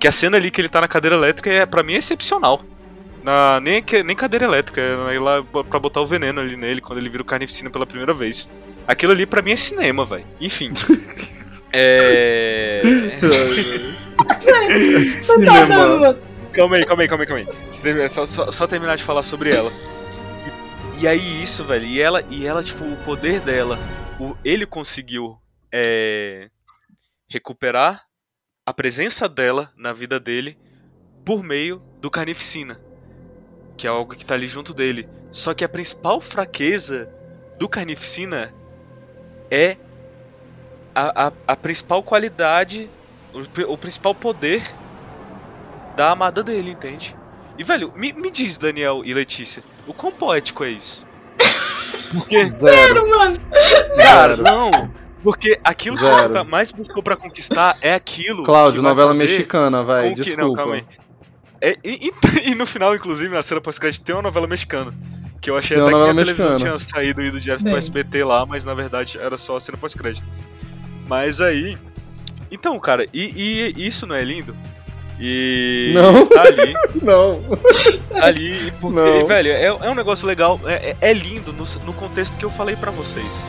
Que a cena ali que ele tá na cadeira elétrica é para mim é excepcional. Na, nem, que- nem cadeira elétrica, é lá pra botar o veneno ali nele quando ele vira o carnificina pela primeira vez. Aquilo ali pra mim é cinema, velho. Enfim. é. Tá mano. Calma aí, calma aí, calma aí, calma aí. Só, só- só terminar de falar sobre ela. E, e aí isso, velho, e ela, e ela, tipo, o poder dela, o, ele conseguiu é, recuperar a presença dela na vida dele por meio do Carnificina. Que é algo que tá ali junto dele. Só que a principal fraqueza do Carnificina é a, a, a principal qualidade, o, o principal poder da amada dele, entende? E, velho, me, me diz, Daniel e Letícia, o quão poético é isso? Porque, Zero. Mano, cara, não. Porque aquilo que Zero. você tá- mais buscou pra conquistar é aquilo. Cláudio, que novela fazer mexicana, vai. com que- Desculpa. Não, calma aí. É, e, e- e no final, inclusive, na cena pós-crédito, tem uma novela mexicana. Que eu achei uma até que a televisão mexicana. tinha saído e ido direto Bem. pro SBT lá, mas na verdade era só a cena pós-crédito. Mas aí. Então, cara, e, e isso não é lindo? E. Não. Tá ali, Não. tá ali, porque, Não. velho, é, é um negócio legal, é, é- é lindo no, no contexto que eu falei pra vocês.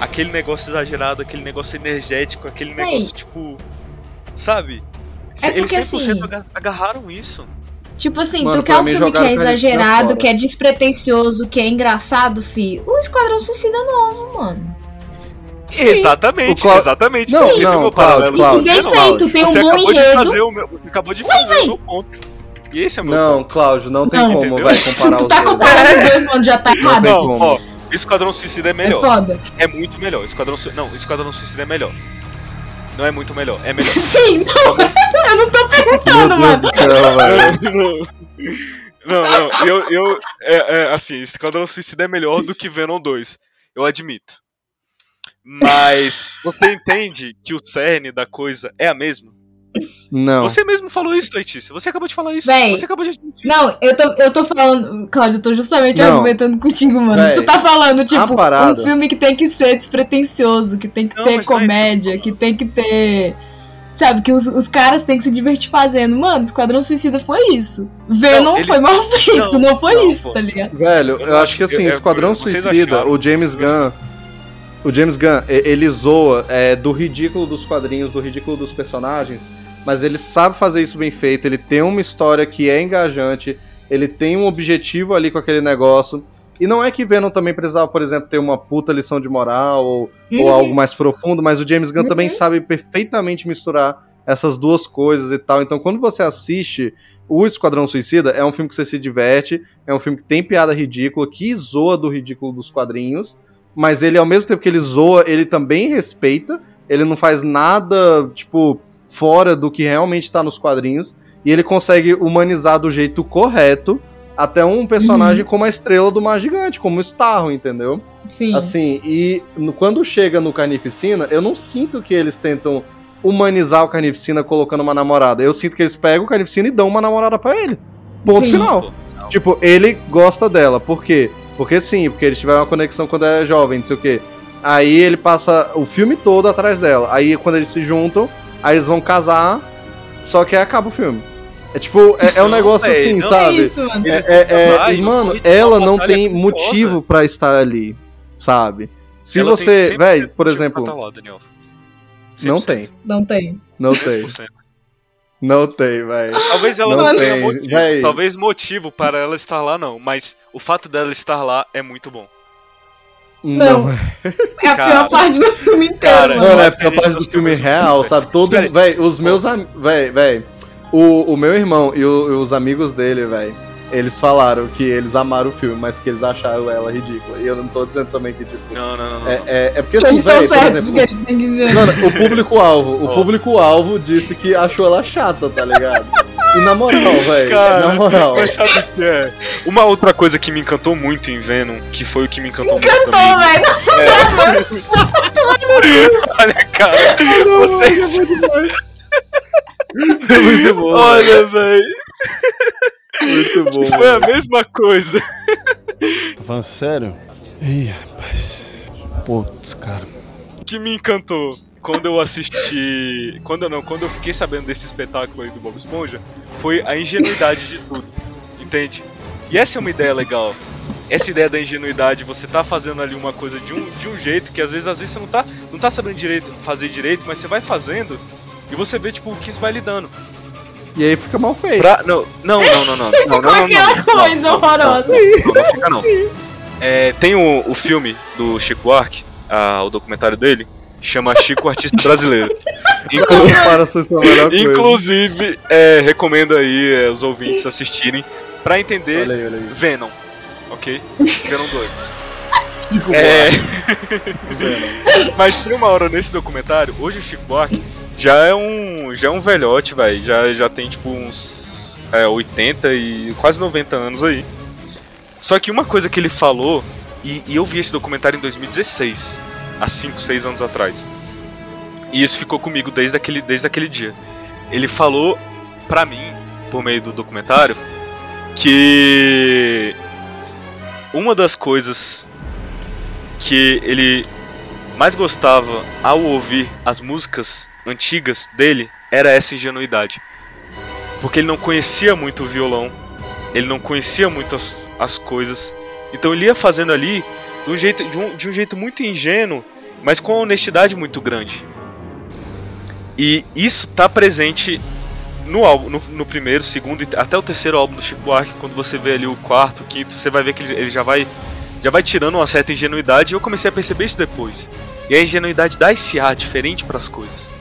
Aquele negócio exagerado, aquele negócio energético, aquele Ei. negócio, tipo. Sabe? É Eles porque, 100% assim, aga- agarraram isso. Tipo assim, Mano, tu quer um filme que é exagerado, que é despretensioso, que é engraçado, fi. O Esquadrão Suicida novo, mano. Exatamente, O Clau- exatamente. Não, viu não, Cláudio? Cláudio, E bem Não, feito, tem um você bom acabou de enredo. fazer o meu, você acabou de fazer o meu ponto. E esse é o meu Não, ponto. Cláudio, não tem Não. como, Entendeu? vai comparar tu os tá dois. comparando os dois, mano, já tá errado. Não, como. ó, Esquadrão Suicida é É melhor. foda. É muito melhor. Esquadrão. Não, Esquadrão Suicida é melhor. Não é muito melhor, é melhor. Sim, não, eu não tô Meu perguntando, Deus mano. do céu, não, não, eu, eu é, é, assim, Esquadrão Suicida é melhor do que Venom 2. Eu admito. Mas você entende que o cerne da coisa é a mesma? Não. Você mesmo falou isso, Letícia. Você acabou de falar isso. Véi, Você acabou de admitir. Não, eu tô, eu tô falando, Cláudio, eu tô justamente Não. argumentando contigo, mano. Véi, tu tá falando, tipo, um filme que tem que ser despretensioso, que tem que Não, ter é comédia, falando. que tem que ter. Sabe, que os, os caras têm que se divertir fazendo. Mano, Esquadrão Suicida foi isso. Venom eles- foi mal feito, não, não, foi não, isso, pô. tá ligado? Velho, Eu eu, não acho que assim, eu- eu- Esquadrão vocês Suicida, o James Gunn. O James Gunn, ele zoa é, do ridículo dos quadrinhos, do ridículo dos personagens, mas ele sabe fazer isso bem feito, ele tem uma história que é engajante, ele tem um objetivo ali com aquele negócio. E não é que Venom também precisava, por exemplo, ter uma puta lição de moral ou, ou Uhum. algo mais profundo, mas o James Gunn também Uhum. sabe perfeitamente misturar essas duas coisas e tal. Então, quando você assiste o Esquadrão Suicida, é um filme que você se diverte, é um filme que tem piada ridícula, que zoa do ridículo dos quadrinhos, mas ele, ao mesmo tempo que ele zoa, ele também respeita, ele não faz nada, tipo, fora do que realmente tá nos quadrinhos, e ele consegue humanizar do jeito correto até um personagem como a estrela do Mar Gigante, como o Starro, entendeu? Sim. Assim, e no- quando chega no Carnificina, eu não sinto que eles tentam humanizar o Carnificina colocando uma namorada. Eu sinto que eles pegam o Carnificina e dão uma namorada pra ele. Ponto Sim. final. Tipo, ele gosta dela. Por quê? Porque sim, porque eles tiveram uma conexão quando é jovem, não sei o quê. Aí ele passa o filme todo atrás dela. Aí quando eles se juntam, aí eles vão casar, só que aí acaba o filme. É tipo, é, é um Não, negócio assim, não É sabe? isso, mano. É, é- é- e, mano, ela não batalha tem motivo pra estar ali, sabe? Se Ela você, 100% velho, por exemplo, tá lá, Daniel. não 100%. tem, Não tem. não tem, 100%. não tem, velho. Talvez ela Não não, tem, tenha motivo. véi. Talvez motivo para ela estar lá, não. Mas o fato dela estar lá é muito bom. Não. É a Cara. pior parte do filme inteiro, Cara, mano. Mano, é a gente parte do filme real, filme, sabe? Todo, véi, os meus amigos, véi, véi, o, o meu irmão e, o- e os amigos dele, véi, eles falaram que eles amaram o filme, mas que eles acharam ela ridícula. E eu não tô dizendo também que, tipo, Não, não, não. não. é, é, é porque Que assim, véi, por exemplo. Mano, o público-alvo, o Ó. público-alvo disse que achou ela chata, tá ligado? E na moral, velho, na moral. Mas sabe o que é? Uma outra coisa que me encantou muito em Venom, que foi o que me encantou muito Cantou, também. velho. Olha, cara, vocês. É muito bom, Olha, velho. muito bom. Foi a mesma coisa. Tá falando sério? Ih, rapaz. Putz, cara. que me encantou quando eu assisti. Quando eu não, quando eu fiquei sabendo desse espetáculo aí do Bob Esponja, foi a ingenuidade de tudo. Entende? E essa é uma ideia legal. Essa ideia da ingenuidade, você tá fazendo ali uma coisa de um, de um jeito que às vezes, às vezes você não tá, não tá sabendo direito, fazer direito, mas você vai fazendo e você vê tipo o que isso vai lidando. E aí fica mal feito. Pra, não, não, não, não, não. não, não, não, aquela não, coisa não, não, horrorosa. Não, não fica não. É, tem o, o filme do Chico ah, o documentário dele, chama Chico Artista Brasileiro. Inclu- é. Inclusive, é, recomendo aí é, os ouvintes assistirem pra entender Olha aí, olha aí. Venom, ok? Venom 2. É... Mas tem uma hora nesse documentário, hoje o Chico Buarque já é um, já é um velhote, velho. Já, já tem tipo uns é, 80 e quase 90 anos aí. Só que uma coisa que ele falou, e, e eu vi esse documentário em 2016, há 5, 6 anos atrás. E isso ficou comigo desde aquele, desde aquele dia. Ele falou pra mim, por meio do documentário, que uma das coisas que ele mais gostava ao ouvir as músicas antigas dele era essa ingenuidade. Porque ele não conhecia muito o violão, ele não conhecia muito as, as coisas. Então ele ia fazendo ali de um, jeito, de, um, de um jeito muito ingênuo, mas com uma honestidade muito grande. E isso tá presente no álbum, no, no primeiro, segundo e até o terceiro álbum do Chico Buarque, quando você vê ali o quarto, o quinto, você vai ver que ele, ele já vai já vai tirando uma certa ingenuidade e eu comecei a perceber isso depois. E a ingenuidade dá esse ar diferente pras coisas.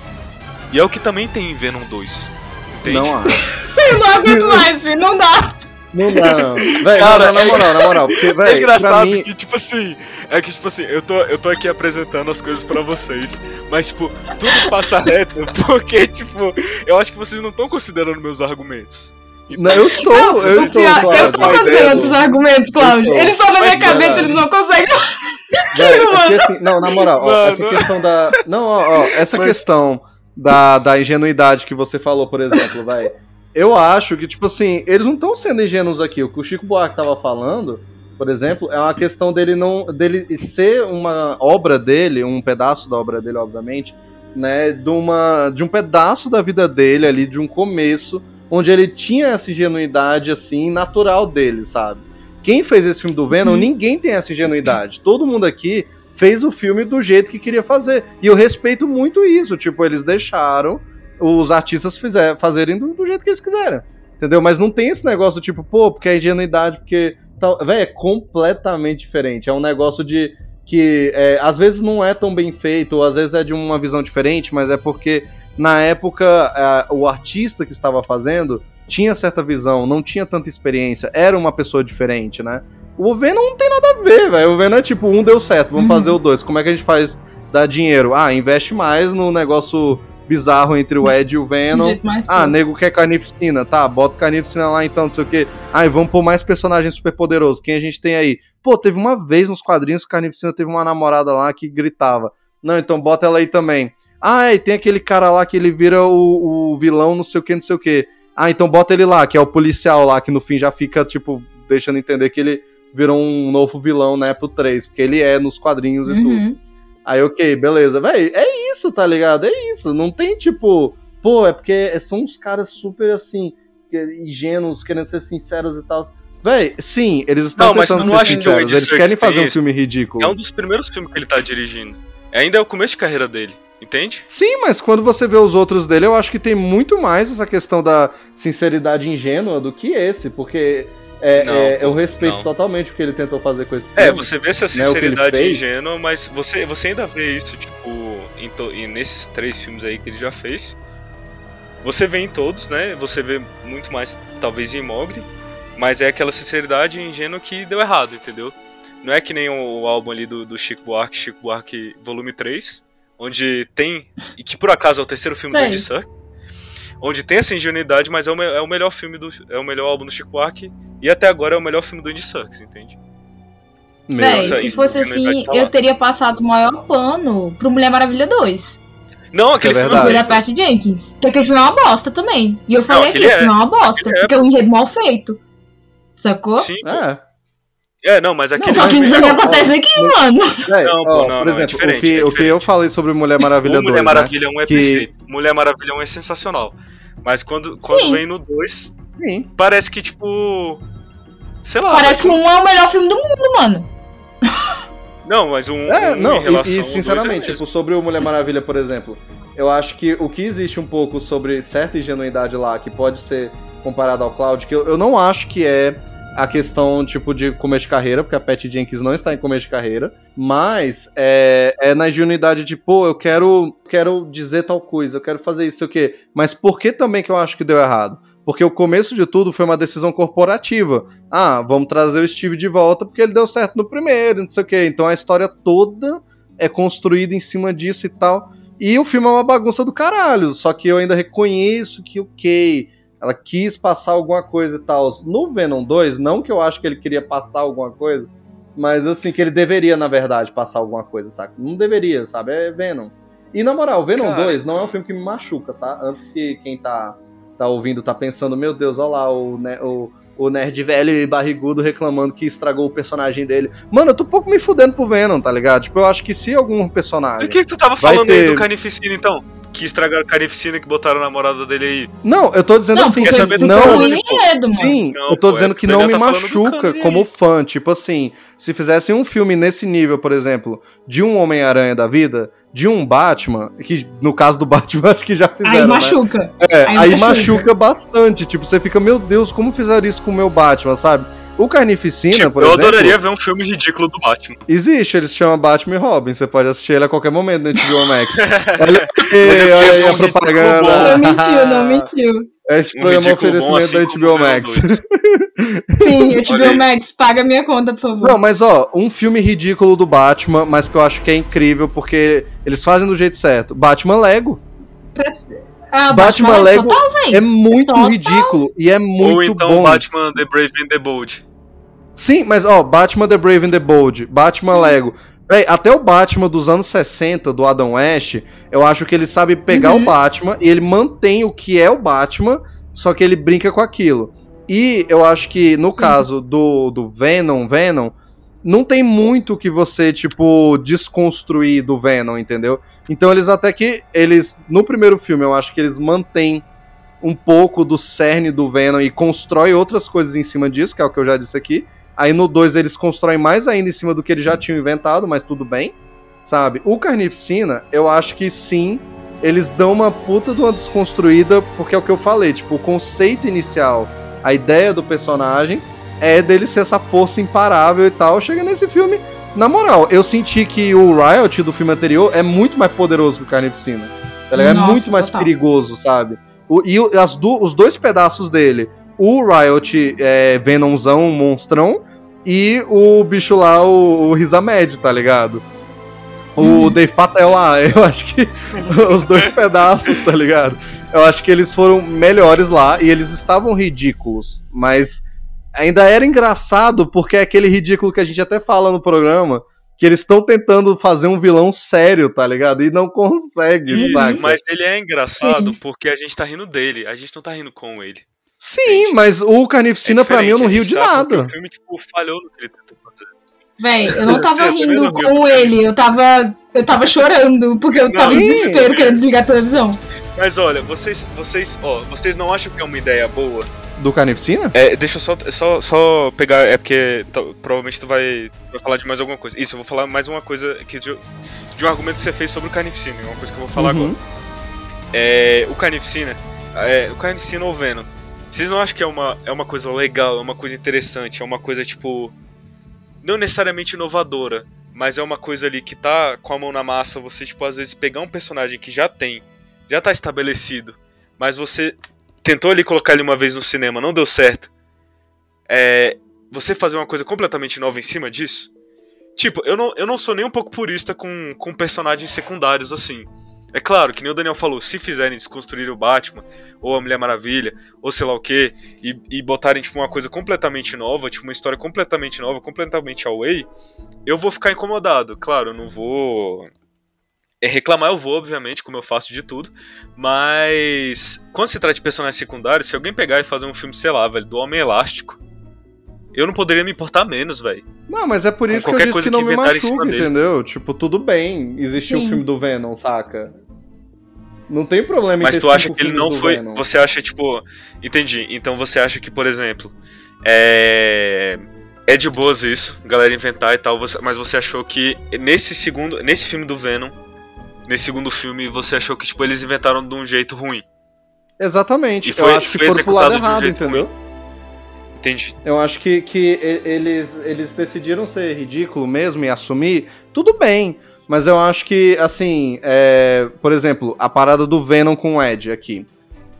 E é o que também tem em Venom 2. Entende? Não há. Eu não aguento mais, filho. Não dá. Não dá, não. Véi, Cara, não, não, na moral, na moral. Porque, véi, é engraçado mim, que, tipo assim, é que, tipo assim, eu tô, eu tô aqui apresentando as coisas pra vocês, mas, tipo, tudo passa reto, porque, tipo, eu acho que vocês não estão considerando meus argumentos. Não, eu estou, Não, eu o estou, pior, eu tô considerando os argumentos, Cláudio. Eu. Eles só na minha Mas, cabeça, eles não conseguem. Véi, é mano. que assim, não, na moral, ó, Mano. essa questão da. Não, ó, ó, essa Mas- questão da, da ingenuidade que você falou, por exemplo, vai. Eu acho que, tipo assim, eles não estão sendo ingênuos aqui. O que o Chico Buarque tava falando, por exemplo, é uma questão dele não. dele ser uma obra dele, um pedaço da obra dele, obviamente, né? De, uma, de um pedaço da vida dele ali, de um começo, onde ele tinha essa ingenuidade, assim, natural dele, sabe? Quem fez esse filme do Venom, Uhum. ninguém tem essa ingenuidade. Todo mundo aqui fez o filme do jeito que queria fazer. E eu respeito muito isso. Tipo, eles deixaram os artistas fizer, fazerem do, do jeito que eles quiseram. Entendeu? Mas não tem esse negócio tipo, pô, porque é ingenuidade, porque. Tal... Véi, é completamente diferente. É um negócio de. que é, às vezes não é tão bem feito, ou às vezes é de uma visão diferente, mas é porque na época eh, o artista que estava fazendo tinha certa visão, não tinha tanta experiência, era uma pessoa diferente, né? O Venom não tem nada a ver, velho. O Venom é tipo, um deu certo, vamos Uhum. fazer o dois. Como é que a gente faz dar dinheiro? Ah, investe mais no negócio bizarro entre o Ed e o Venom. Ah, fofo. nego quer carnificina, tá, bota carnificina lá então, não sei o quê. Ai, vamos pôr mais personagens super poderosos. Quem a gente tem aí? Pô, teve uma vez nos quadrinhos que carnificina teve uma namorada lá que gritava. Não, então bota ela aí também. Ah, e tem aquele cara lá que ele vira o, o vilão, não sei o que, não sei o que. Ah, então bota ele lá, que é o policial lá, que no fim já fica, tipo, deixando entender que ele virou um novo vilão, né, pro 3, porque ele é nos quadrinhos e tudo. Uhum. Aí, ok, beleza. Véi, é isso, tá ligado? É isso. Não tem tipo. Pô, é porque são uns caras super assim. que- ingênuos, querendo ser sinceros e tal. Véi, sim, eles estão Não, mas tentando tu não ser acha que o Eles querem fazer um filme ridículo. É um dos primeiros filmes que ele tá dirigindo. Ainda é o começo de carreira dele, entende? Sim, mas quando você vê os outros dele, eu acho que tem muito mais essa questão da sinceridade ingênua do que esse, porque é, Não, é- eu respeito não. totalmente o que ele tentou fazer com esse filme. É, você vê essa né, sinceridade fez. ingênua, mas você, você ainda vê isso, tipo, em to- e nesses três filmes aí que ele já fez. Você vê em todos, né? Você vê muito mais, talvez, em Mogli, mas é aquela sinceridade ingênua que deu errado, entendeu? Não é que nem o, o álbum ali do, do Chico Buarque, Chico Buarque Volume 3, onde tem, e que por acaso é o terceiro filme do Tem. Andy Serkis, onde tem essa ingenuidade, mas é o, é o melhor filme do, é o melhor álbum do Chico Buarque, e até agora é o melhor filme do Andy Serkis, entende? Véi, se fosse não assim, que falar. eu teria passado o maior pano pro Mulher Maravilha 2. Não, aquele é filme Não foi da Patty Jenkins. Porque aquele filme é uma bosta também. E eu falei que aquele esse é. filme é uma bosta. Aquele é. Porque é um enredo mal feito. Sacou? Sim. É. É, não, mas aquele. Só que mas isso é, não ó, acontece aqui, mano. É, Não, pô, não, por não, é exemplo, diferente, o, que, é o que eu falei sobre Mulher Maravilha o 2, Mulher né? Maravilha 1 é Que- perfeito. Mulher Maravilha 1 é sensacional. Mas quando, quando Sim. vem no 2, Sim. parece que, tipo. Sei lá. Parece que mas- um é o melhor filme do mundo, mano. Não, mas um, É, um não, em relação e, e ao dois sinceramente, é tipo, sobre o Mulher Maravilha, por exemplo, eu acho que o que existe um pouco sobre certa ingenuidade lá, que pode ser comparado ao Cloud, que eu, eu não acho que é a questão, tipo, de começo de carreira, porque a Patty Jenkins não está em começo de carreira, mas é, é na ingenuidade de, pô, eu quero, quero dizer tal coisa, eu quero fazer isso, sei o quê, mas por que também que eu acho que deu errado? Porque o começo de tudo foi uma decisão corporativa. Ah, vamos trazer o Steve de volta porque ele deu certo no primeiro, não sei o quê. Então a história toda é construída em cima disso e tal. E o filme é uma bagunça do caralho. Só que eu ainda reconheço que, ok, ela quis passar alguma coisa e tal. No Venom 2, não que eu acho que ele queria passar alguma coisa, mas assim, que ele deveria, na verdade, passar alguma coisa, saca? Não deveria, sabe? É Venom. E na moral, Venom Cara, 2 não é um então- filme que me machuca, tá? Antes que quem tá, tá ouvindo tá pensando, meu Deus, olha lá, o, ne- o, o nerd velho e barrigudo reclamando que estragou o personagem dele. Mano, eu tô um pouco me fudendo pro Venom, tá ligado? Tipo, eu acho que se algum personagem. O que, que tu tava falando aí ter- do Carnificina, então? Que estragaram a Carnificina que botaram a namorada dele aí. Não, eu tô dizendo Não, assim, quer que saber não. pô? enredo, mano. Sim, Não, eu tô pô, dizendo é que não me tá machuca como fã. Tipo assim, se fizessem um filme nesse nível, por exemplo, de um Homem-Aranha da vida, de um Batman, que no caso do Batman acho que já fizeram, Aí né? machuca. É, Aí aí machuca. machuca bastante. Tipo, você fica, meu Deus, como fizeram isso com o meu Batman, sabe? O Carnificina, Tipo, por eu exemplo, adoraria ver um filme ridículo do Batman. existe, ele se chama Batman e Robin. Você pode assistir ele a qualquer momento no HBO Max. olha aí, é olha aí foi a propaganda. Não mentiu, não mentiu. Este Um programa é um bom, oferecimento assim da HBO Max. 2. Sim, HBO aí. Max, paga minha conta, por favor. Não, mas ó, um filme ridículo do Batman, mas que eu acho que é incrível porque eles fazem do jeito certo. Batman Lego. Ah, Batman Lego total. É muito Total. ridículo e é muito Ou então bom. Batman The Brave and the Bold. Sim, mas ó, Batman The Brave and the Bold, Batman Lego. Véi, até o Batman dos anos 60, do Adam West, eu acho que ele sabe pegar Uhum. o Batman e ele mantém o que é o Batman, só que ele brinca com aquilo. E eu acho que no caso do, do Venom, Venom, não tem muito que você, tipo, desconstruir do Venom, entendeu? Então eles até que, eles, no primeiro filme, eu acho que eles mantêm um pouco do cerne do Venom e constrói outras coisas em cima disso, que é o que eu já disse aqui. Aí no 2 eles constroem mais ainda em cima do que eles já tinham inventado, mas tudo bem, sabe? O Carnificina, eu acho que sim, eles dão uma puta de uma desconstruída, porque é o que eu falei, tipo, o conceito inicial, a ideia do personagem é dele ser essa força imparável e tal. Chega nesse filme, na moral, eu senti que o Riot do filme anterior é muito mais poderoso que o Carnificina. Tá? É Nossa, muito mais total. perigoso, sabe? O- e as du- os dois pedaços dele, o Riot é, Venomzão, monstrão, e o bicho lá, o, o Rizamed, tá ligado? O Dave Patel lá, eu acho que os dois pedaços, tá ligado? Eu acho que eles foram melhores lá e eles estavam ridículos, mas ainda era engraçado porque é aquele ridículo que a gente até fala no programa, que eles estão tentando fazer um vilão sério, tá ligado? E não conseguem, Isso, saca? mas ele é engraçado porque a gente tá rindo dele, a gente não tá rindo com ele. Sim, mas o Carnificina pra mim eu não É rio de tá nada. O filme, tipo, falhou no que ele tentou fazer. Véi, eu não tava também rindo não com ele, eu tava. Eu tava chorando, porque eu tava em desespero querendo desligar a televisão. Mas olha, vocês, vocês, ó, vocês não acham que é uma ideia boa? Do Carnificina? É, deixa eu só, só, só pegar, é porque tá- provavelmente tu vai, vai falar de mais alguma coisa. Isso, eu vou falar mais uma coisa aqui de, de um argumento que você fez sobre o Carnificina, uma coisa que eu vou falar Uhum. agora. É, o Carnificina, é, o Carnificina ou Venom, vocês não acham que é uma, é uma coisa legal, é uma coisa interessante, é uma coisa, tipo, não necessariamente inovadora, mas é uma coisa ali que tá com a mão na massa, você, tipo, às vezes pegar um personagem que já tem, já tá estabelecido, mas você tentou ali colocar ele uma vez no cinema, não deu certo. É, você fazer uma coisa completamente nova em cima disso? Tipo, eu não, eu não sou nem um pouco purista com, com personagens secundários assim. É claro, que nem o Daniel falou, se fizerem desconstruir o Batman, ou a Mulher Maravilha, ou sei lá o que, e, e botarem tipo, uma coisa completamente nova, tipo uma história completamente nova, completamente away, eu vou ficar incomodado. Claro, eu não vou. É, reclamar eu vou, obviamente, como eu faço de tudo. Mas quando se trata de personagens secundários, se alguém pegar e fazer um filme, sei lá, velho, do Homem Elástico, eu não poderia me importar menos, velho. Não, mas é por isso que eu disse coisa que não que me machuca, entendeu? Tipo, tudo bem existir o Sim. filme do Venom, saca? Não tem problema em Mas tu acha que ele não foi. Venom. Você acha, tipo. Entendi. Então você acha que, por exemplo. É. É de boas isso, galera inventar e tal, você- mas você achou que nesse segundo. Nesse filme do Venom. Nesse segundo filme, você achou que, tipo, eles inventaram de um jeito ruim. Exatamente. E foi- eu acho que foi lado executado de um errado, jeito entendeu? Entendi. Eu acho que, que eles, eles decidiram ser ridículo mesmo e assumir, tudo bem. Mas eu acho que, assim, é, por exemplo, a parada do Venom com o Ed aqui.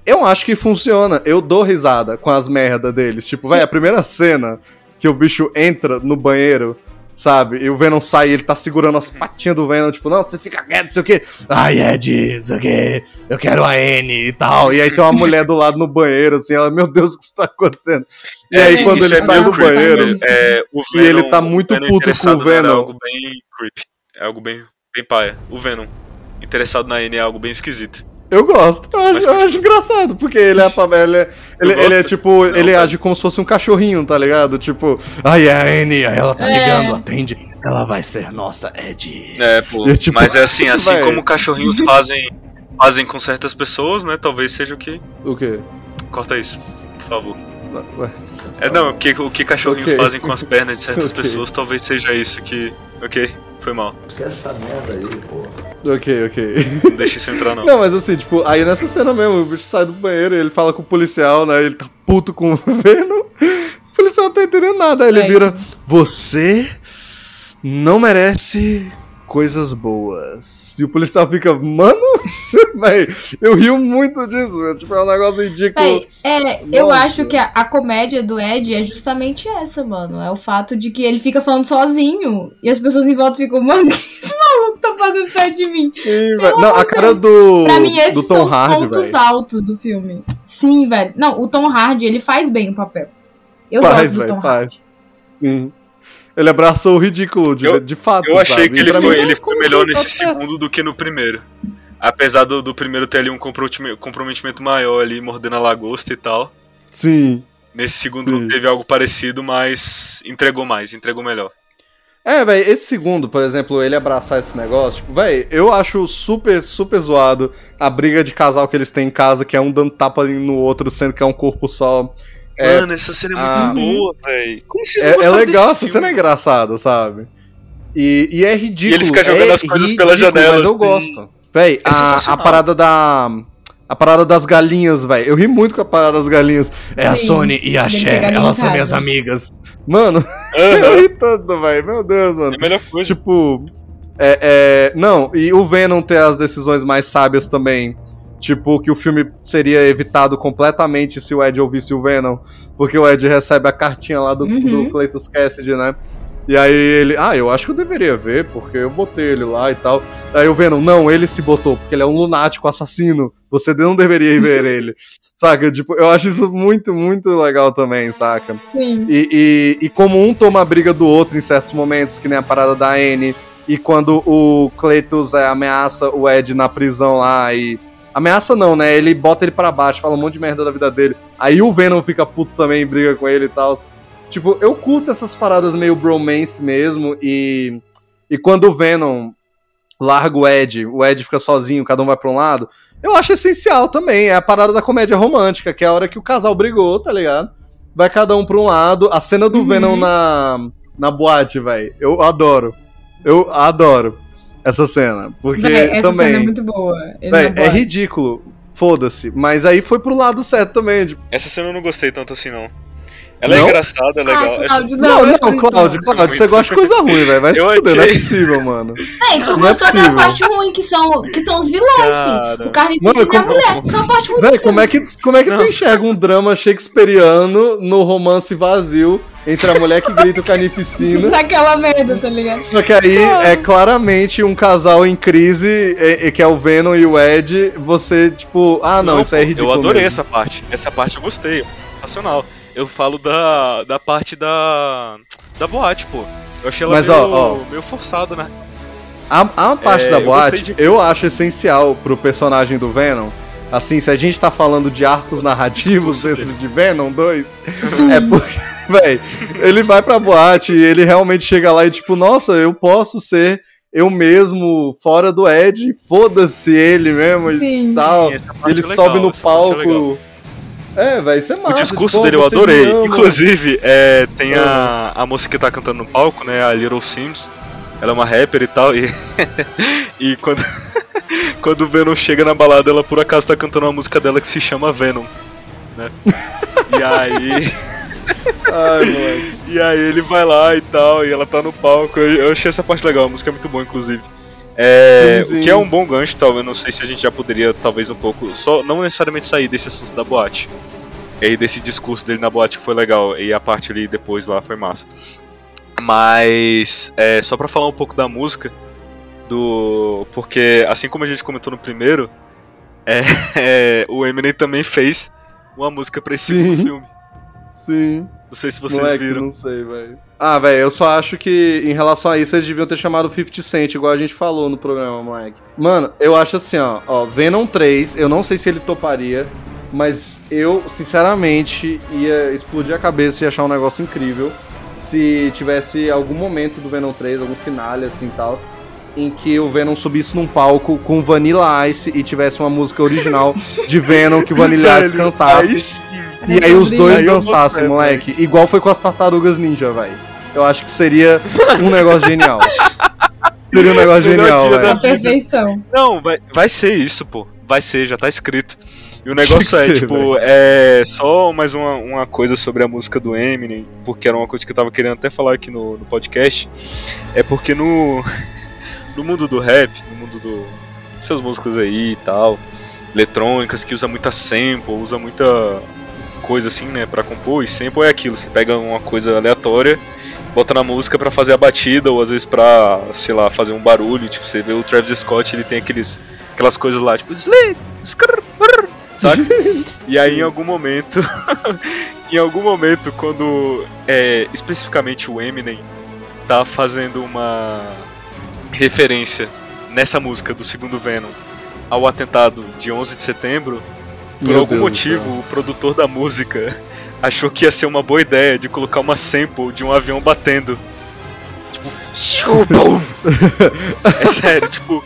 Eu acho que funciona. Eu dou risada com as merdas deles. Tipo, vai, a primeira cena que o bicho entra no banheiro, sabe? E o Venom sai e ele tá segurando as patinhas do Venom, tipo, não, você fica quieto, não sei o quê. Ai, Ed, não sei o quê. Eu quero a N e tal. E aí tem uma mulher do lado no banheiro, assim, ela, meu Deus, o que está acontecendo? E aí, É, quando ele é sai do creepy, banheiro, velho. É, o E ele tá muito Venom puto com o nela Venom. É algo bem creepy. É algo bem, bem paia. O Venom interessado na N é algo bem esquisito. eu gosto. Eu acho, Mas eu acho engraçado, porque ele é, ele é, ele, ele é gosto. tipo, ele tá. age como se fosse um cachorrinho, tá ligado? Tipo, ai, é a Annie, ela tá É. ligando, atende, ela vai ser nossa Ed. É, pô. E, tipo, mas é assim, assim como cachorrinhos fazem, fazem com certas pessoas, né? Talvez seja o que. O quê? Corta isso, por favor. Ué. É não, o que, o que cachorrinhos Ok. fazem com as pernas de certas Ok. pessoas, talvez seja isso que. Ok, foi mal. Ok, ok. Não deixa isso entrar, não. Não, mas assim, tipo, aí nessa cena mesmo, o bicho sai do banheiro e ele fala com o policial, né? Ele tá puto com o Venom. O policial não tá entendendo nada. Aí ele É. vira: Você não merece coisas boas. E o policial fica, mano, véi, eu rio muito disso. Tipo, é um negócio ridículo. Véi, é, eu acho que a, a comédia do Ed é justamente essa, mano. É o fato de que ele fica falando sozinho. E as pessoas em volta ficam, mano, que esse maluco tá fazendo perto de mim? Sim. Não, a cara do, Pra mim, esses do são Tom os Hardy, pontos velho. altos do filme. Sim, velho. Não, o Tom Hardy, ele faz bem o papel. Eu Faz, gosto do Tom Hardy. faz. Sim. Ele abraçou o ridículo, de, Eu- de fato. Eu achei sabe? que ele foi, mim, ele foi melhor tá nesse certo. segundo do que no primeiro. Apesar do, do primeiro ter ali um comprometi- comprometimento maior ali, mordendo a lagosta e tal. Sim. Nesse segundo Sim. teve algo parecido, mas entregou mais, entregou melhor. É, velho, esse segundo, por exemplo, ele abraçar esse negócio, tipo, velho, eu acho super, super zoado a briga de casal que eles têm em casa, que é um dando tapa no outro, sendo que é um corpo só. É, Mano, essa cena é ah, muito boa, velho. Como vocês não é, é legal, desse essa filme? cena é engraçada, sabe? E, e é ridículo. E ele fica jogando é as coisas pela ridículo, janela, Mas eu assim. gosto. Véi, É a, a parada da. A parada das galinhas, velho. Eu ri muito com a parada das galinhas. É a Sim, Sony e a Cher, elas são minhas amigas. Mano, Aham, eu ri tanto, velho. Meu Deus, mano. É a melhor coisa. Tipo, É, é, não, e o Venom ter as decisões mais sábias também. Tipo, que o filme seria evitado completamente se o Ed ouvisse o Venom. Porque o Ed recebe a cartinha lá do, Uhum. do Cletus Cassidy, né? E aí ele, ah, eu acho que eu deveria ver, porque eu botei ele lá e tal. Aí o Venom, não, ele se botou, porque ele é um lunático assassino. Você não deveria ir ver ele. Saca? Tipo, eu acho isso muito, muito legal também, saca? Sim. E, e, e como um toma a briga do outro em certos momentos, que nem a parada da Anne, e quando o Cletus é, ameaça o Ed na prisão lá e. Ameaça não, né? Ele bota ele pra baixo, fala um monte de merda da vida dele. Aí o Venom fica puto também e briga com ele e tal. Tipo, eu curto essas paradas meio bromance mesmo. E, e quando o Venom larga o Ed, o Ed fica sozinho, cada um vai pra um lado. Eu acho essencial também. É a parada da comédia romântica, que é a hora que o casal brigou, tá ligado? Vai cada um pra um lado. A cena do Uhum. Venom na, na boate, velho. Eu adoro. Eu adoro essa cena. Porque Véi, essa também. cena é muito boa. É pode. ridículo. Foda-se. Mas aí foi pro lado certo também. Tipo, Essa cena eu não gostei tanto assim, não. Ela é Não? engraçada, é legal. Ah, Essa- Cláudio, não, não, não, Cláudio, não. Cláudio, você gosta de coisa ruim, velho. Vai se fuder, não é possível, mano. Véi, tu Não é gostou da possível. parte ruim, que são, que são os vilões, filho. Cara. O Carnificina Mano, e a como- mulher. São a parte ruim do Véi, filme. como é que, como é que tu enxerga um drama shakespeariano no romance vazio entre a mulher que grita o carnificina? Daquela merda, tá ligado? Só que aí é claramente um casal em crise, e- e que é o Venom e o Ed. Você, tipo, ah, não, isso é ridículo. Eu adorei mesmo. essa parte. Essa parte eu gostei. Sensacional. Eu falo da, da parte da. da boate, pô. Eu achei ela Mas, meio, ó, ó. meio forçada, né? A, a parte É, da eu boate, gostei de- eu acho essencial pro personagem do Venom. Assim, se a gente tá falando de arcos narrativos dentro de Venom 2, é porque, véi, ele vai pra boate e ele realmente chega lá e tipo, nossa, eu posso ser eu mesmo fora do Ed, foda-se ele mesmo e Sim. tal. Essa parte Ele é legal, sobe no é palco. É, velho, isso é massa. O discurso tipo, dele eu adorei. ama. Inclusive, é, tem a, a moça que tá cantando no palco, né? A Little Sims. Ela é uma rapper e tal. E, e quando, quando o Venom chega na balada, ela por acaso tá cantando uma música dela que se chama Venom. Né? E aí. Ai. E aí ele vai lá e tal, e ela tá no palco. Eu, eu achei essa parte legal, a música é muito boa, inclusive. É, Sim, sim. o que é um bom gancho, talvez, não sei se a gente já poderia, talvez, um pouco. Só não necessariamente sair desse assunto da boate. E aí desse discurso dele na boate que foi legal. E a parte ali depois lá foi massa. Mas é, só pra falar um pouco da música. Do. Porque assim como a gente comentou no primeiro, é, é, o Eminem também fez uma música pra esse filme. Sim. Não sei se vocês Moleque, viram. não sei, velho. Ah, velho, eu só acho que em relação a isso eles deviam ter chamado 50 Cent, igual a gente falou no programa, moleque. Mano, eu acho assim, ó, ó, Venom 3, eu não sei se ele toparia, mas eu, sinceramente, ia explodir a cabeça e achar um negócio incrível se tivesse algum momento do Venom 3, algum finale assim e tal, em que o Venom subisse num palco com Vanilla Ice e tivesse uma música original de Venom que o Vanilla Ice cantasse. E aí os dois Aí dançassem, moleque. Igual foi com as tartarugas ninja, velho. Eu acho que seria um negócio genial. Seria um negócio genial, A velho. perfeição. Não, vai, vai ser isso, pô. Vai ser, já tá escrito. E o negócio é, ser, tipo, é só mais uma, uma coisa sobre a música do Eminem, porque era uma coisa que eu tava querendo até falar aqui no, no podcast. É porque no, no mundo do rap, no mundo do. essas músicas aí e tal, eletrônicas, que usa muita sample, usa muita coisa assim, né, pra compor, e sample é aquilo, você pega uma coisa aleatória, bota na música pra fazer a batida, ou às vezes pra, sei lá, fazer um barulho, tipo, você vê o Travis Scott, ele tem aqueles, aquelas coisas lá, tipo, sabe? e aí em algum momento, em algum momento, quando é, especificamente o Eminem tá fazendo uma referência nessa música do segundo Venom ao atentado de 11 de setembro, por Meu algum Deus motivo, o produtor da música achou que ia ser uma boa ideia de colocar uma sample de um avião batendo. Tipo, shiu, bum! é sério, tipo,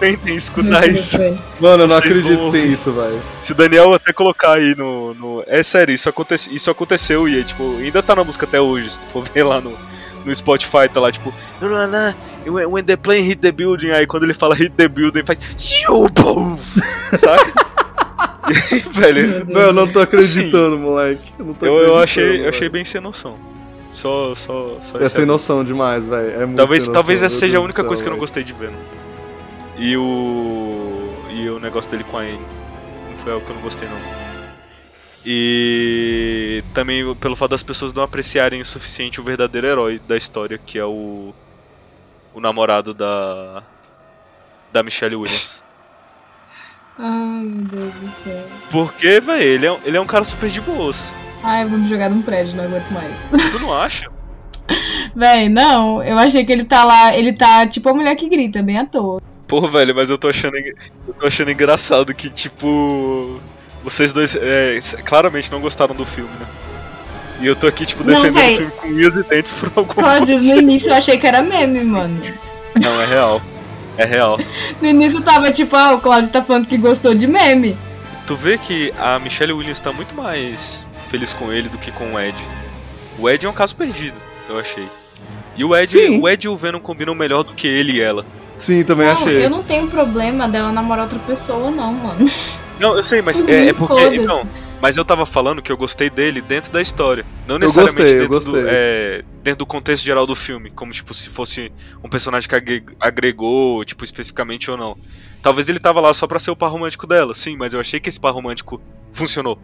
tentem escutar isso. Mano, eu não Vocês acredito vão ouvir. isso, velho. Se o Daniel até colocar aí no. no- É sério, isso, acontece, isso aconteceu e tipo, ainda tá na música até hoje. Se tu for ver lá no, no Spotify, tá lá tipo. "Na, na, na, When the plane hit the building, aí quando ele fala hit the building, faz. Sabe? Velho. Não, eu não tô acreditando, moleque. Eu, não tô Eu, eu achei, eu achei bem sem noção. Só, só, só É sem noção demais, velho. É muito Talvez, sem talvez noção, essa seja a única coisa céu, que eu não gostei de Venom. E o. E o negócio dele com a Anne. Não foi algo que eu não gostei, não. E também pelo fato das pessoas não apreciarem o suficiente o verdadeiro herói da história, que é o. O namorado da. Da Michelle Williams. Ai, meu Deus do céu. Porque, velho, ele é, um- ele é um cara super de boas. Ai, eu vou me jogar num prédio, não aguento mais. Tu não acha? Véi, não, eu achei que ele tá lá, ele tá tipo a mulher que grita, bem à toa. Pô, velho, mas eu tô achando, eu tô achando engraçado que, tipo, vocês dois é, claramente não gostaram do filme, né? E eu tô aqui, tipo, Não, defendendo véi. o filme com unhas e dentes por algum Cláudio, no motivo. início eu achei que era meme, mano. Não, é real. É real. No início tava tipo, ah, o Cláudio tá falando que gostou de meme. Tu vê que a Michelle Williams tá muito mais feliz com ele do que com o Ed. O Ed é um caso perdido, eu achei. E o Ed, Sim. o Ed e o Venom combinam melhor do que ele e ela. Sim, também Não, achei. eu não tenho problema dela namorar outra pessoa, não, mano. Não, eu sei, mas Por é, é porque. foda-se. Mas eu tava falando que eu gostei dele dentro da história. Não Eu necessariamente gostei, eu dentro, do, é, dentro do contexto geral do filme. Como tipo, se fosse um personagem que agre- agregou, tipo, especificamente ou não. Talvez ele tava lá só pra ser o par romântico dela, sim, mas eu achei que esse par romântico funcionou.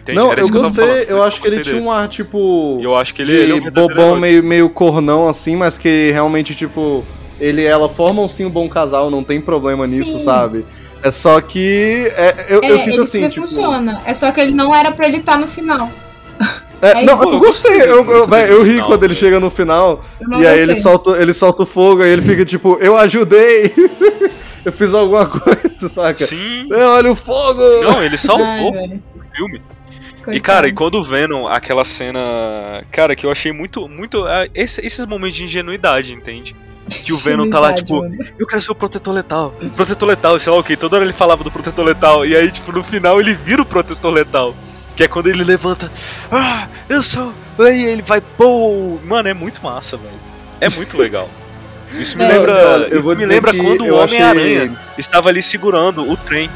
Entende? Não, Era eu gostei, eu por acho que ele gostei tinha dele. um ar, tipo. Eu acho que ele, ele é um bobão, meio, meio cornão, assim, mas que realmente, tipo, ele e ela formam sim um bom casal, não tem problema nisso, Sim. sabe? É só que. é, eu, É, eu sinto ele assim, tipo. funciona. É só que ele não era pra ele estar no final. É, Aí, não, pô, eu gostei, eu, eu, eu ri final, quando ele chega no final. E aí ele solta, ele solta o fogo, aí ele fica tipo, eu ajudei! eu fiz alguma coisa, saca? Sim. É, olha o fogo! Não, ele Ai, salvou velho. o filme. E Coitado. cara, e quando o Venom, aquela cena. Cara, que eu achei muito. muito ah, esse- esses momentos de ingenuidade, entende? Que o Venom tá lá, tipo, eu quero ser o protetor letal. Protetor letal, sei lá o que. Toda hora ele falava do protetor letal. E aí, tipo, no final ele vira o protetor letal. Que é quando ele levanta. Ah, eu sou. Aí ele vai, pô. Mano, é muito massa, velho. É muito legal. Isso me É, lembra. isso me lembra quando o eu achei- Homem-Aranha estava ali segurando o trem.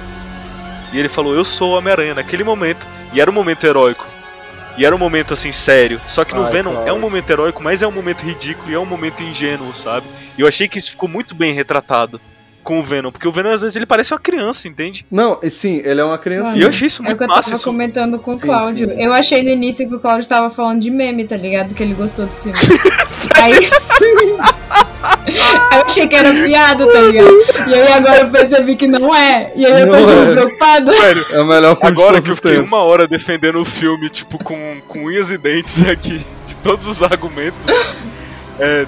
E ele falou, eu sou o Homem-Aranha naquele momento. E era um momento heróico. E era um momento assim, sério. Só que no Ai, Venom claro. é um momento heróico, mas é um momento ridículo e é um momento ingênuo, sabe? E eu achei que isso ficou muito bem retratado com o Venom. Porque o Venom, às vezes, ele parece uma criança, entende? Não, e sim, ele é uma criança. E eu achei isso É o muito que eu massa. tava Isso... comentando com o Sim, Cláudio. sim. Eu achei no início que o Cláudio tava falando de meme, tá ligado? Que ele gostou do filme. aí... aí eu achei que era piada, tá ligado? E aí agora eu percebi que não é. E aí eu tô tipo, é. preocupado. Sério, É o melhor filme Agora de que eu fiquei tempos. uma hora defendendo o filme, tipo, com, com unhas e dentes aqui, de todos os argumentos, é,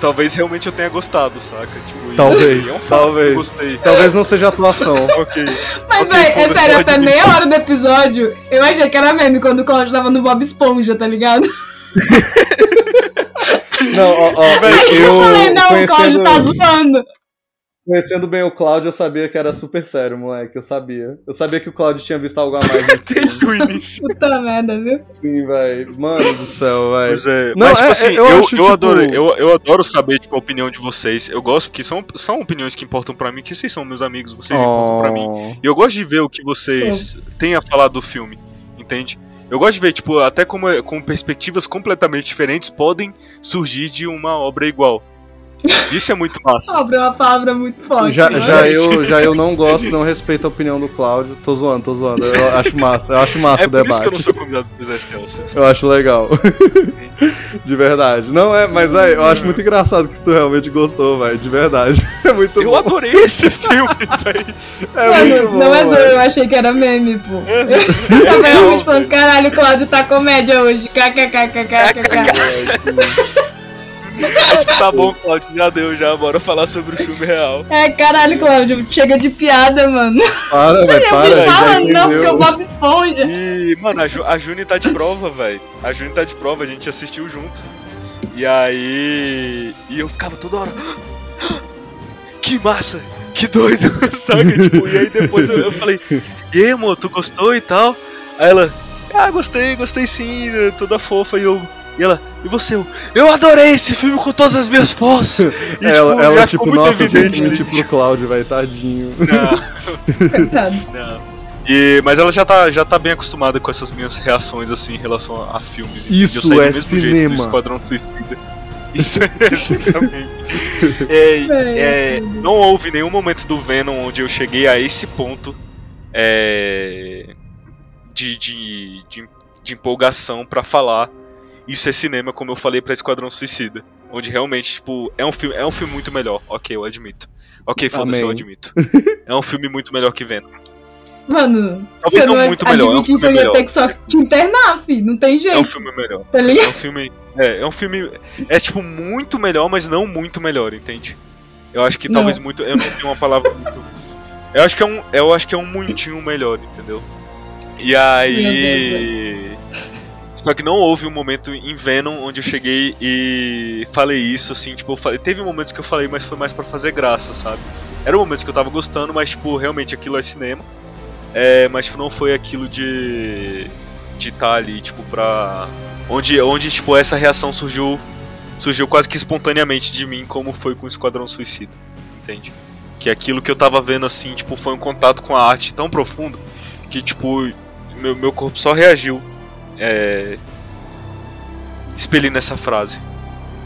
talvez realmente eu tenha gostado, saca? Tipo, Talvez, é um talvez. Eu gostei. Talvez não seja atuação. Ok. Mas, Ok, véi, é sério, até meia hora do episódio, eu achei que era meme quando o Cláudio tava no Bob Esponja, tá ligado? Não, ó, ó, Eu, eu, falei, não, o Cláudio tá conhecendo, zoando. conhecendo bem o Cláudio, eu sabia que era super sério, moleque. Eu sabia. Eu sabia que o Cláudio tinha visto algo a mais. Desde o início. Puta merda, viu? Sim, velho. Mano do céu, velho. Pois é, Não, mas tipo é- assim, é- eu, eu eu, acho, tipo- adoro, eu, eu adoro saber tipo, a opinião de vocês. Eu gosto porque são, são opiniões que importam pra mim, que vocês são meus amigos, vocês importam pra mim. Oh. E eu gosto de ver o que vocês têm a falar do filme, entende? Eu gosto de ver, tipo, até como, com perspectivas completamente diferentes podem surgir de uma obra igual. Isso é muito massa. Obra é uma palavra muito forte. Já, né? já, eu, já eu não gosto, não respeito a opinião do Cláudio. Tô zoando, tô zoando. Eu acho massa, eu acho massa É o por isso que eu não debate. sou convidado do Zé. Eu acho legal. De verdade. Não é, mas velho, eu acho muito engraçado que tu realmente gostou, velho. De verdade. É muito Eu bom. adorei esse filme, velho. É Mano, muito bom. não é zoeira, velho. eu achei que era meme, pô. Eu É tava real, realmente falando, caralho, o Cláudio tá comédia hoje. KKKKKK. Mas tá bom, Claudio, já deu, já. Bora falar sobre o filme real. É, caralho, Cláudio, chega de piada, mano. Para, velho, Eu para. me já fala não, porque o Bob Esponja. E, mano, a, Ju, a Juni tá de prova, velho. A Juni tá de prova, a gente assistiu junto. E aí. E eu ficava toda hora. Que massa! Que doido! Saca? Tipo, e aí depois eu, eu falei, e aí, amor, tu gostou e tal? Aí ela, ah, gostei, gostei sim, toda fofa. E eu. E ela, e você? Eu, eu adorei esse filme com todas as minhas forças! E, Ela, ela tipo, ficou muito nossa, eu evidente tipo pro Cláudio, velho, tadinho. Não, Coitado. não. E, mas ela já tá, já tá bem acostumada com essas minhas reações assim em relação a, a filmes. Isso Eu saí do é mesmo jeito cinema. do Esquadrão Suicida. Isso é exatamente. É, é, não houve nenhum momento do Venom onde eu cheguei a esse ponto é, de, de, de, de empolgação pra falar isso é cinema, como eu falei pra Esquadrão Suicida. Onde realmente, tipo, é um filme, é um filme muito melhor. Ok, eu admito. Ok, foda-se, eu admito. É um filme muito melhor que Venom. Mano, Talvez você não não muito melhor, é um admitir filme ia melhor. ter que só te internar, fi. Não tem jeito. É um filme melhor. Tá É ligado? um filme. É, é um filme. É tipo muito melhor, mas não muito melhor, entende? Eu acho que Não. talvez muito. Eu não tenho uma palavra muito. Eu acho que é um. Eu acho que é um muitinho melhor, entendeu? E aí. Só que não houve um momento em Venom onde eu cheguei e falei isso, assim, tipo, falei, teve momentos que eu falei, mas foi mais pra fazer graça, sabe? Eram momentos que eu tava gostando, mas, tipo, realmente aquilo é cinema. É, mas, tipo, não foi aquilo de. de estar ali, tipo, pra. Onde, onde, tipo, essa reação surgiu. surgiu quase que espontaneamente de mim, como foi com o Esquadrão Suicida. Entende? Que aquilo que eu tava vendo, assim, tipo, foi um contato com a arte tão profundo que, tipo, meu, meu corpo só reagiu. É. Expelindo essa frase.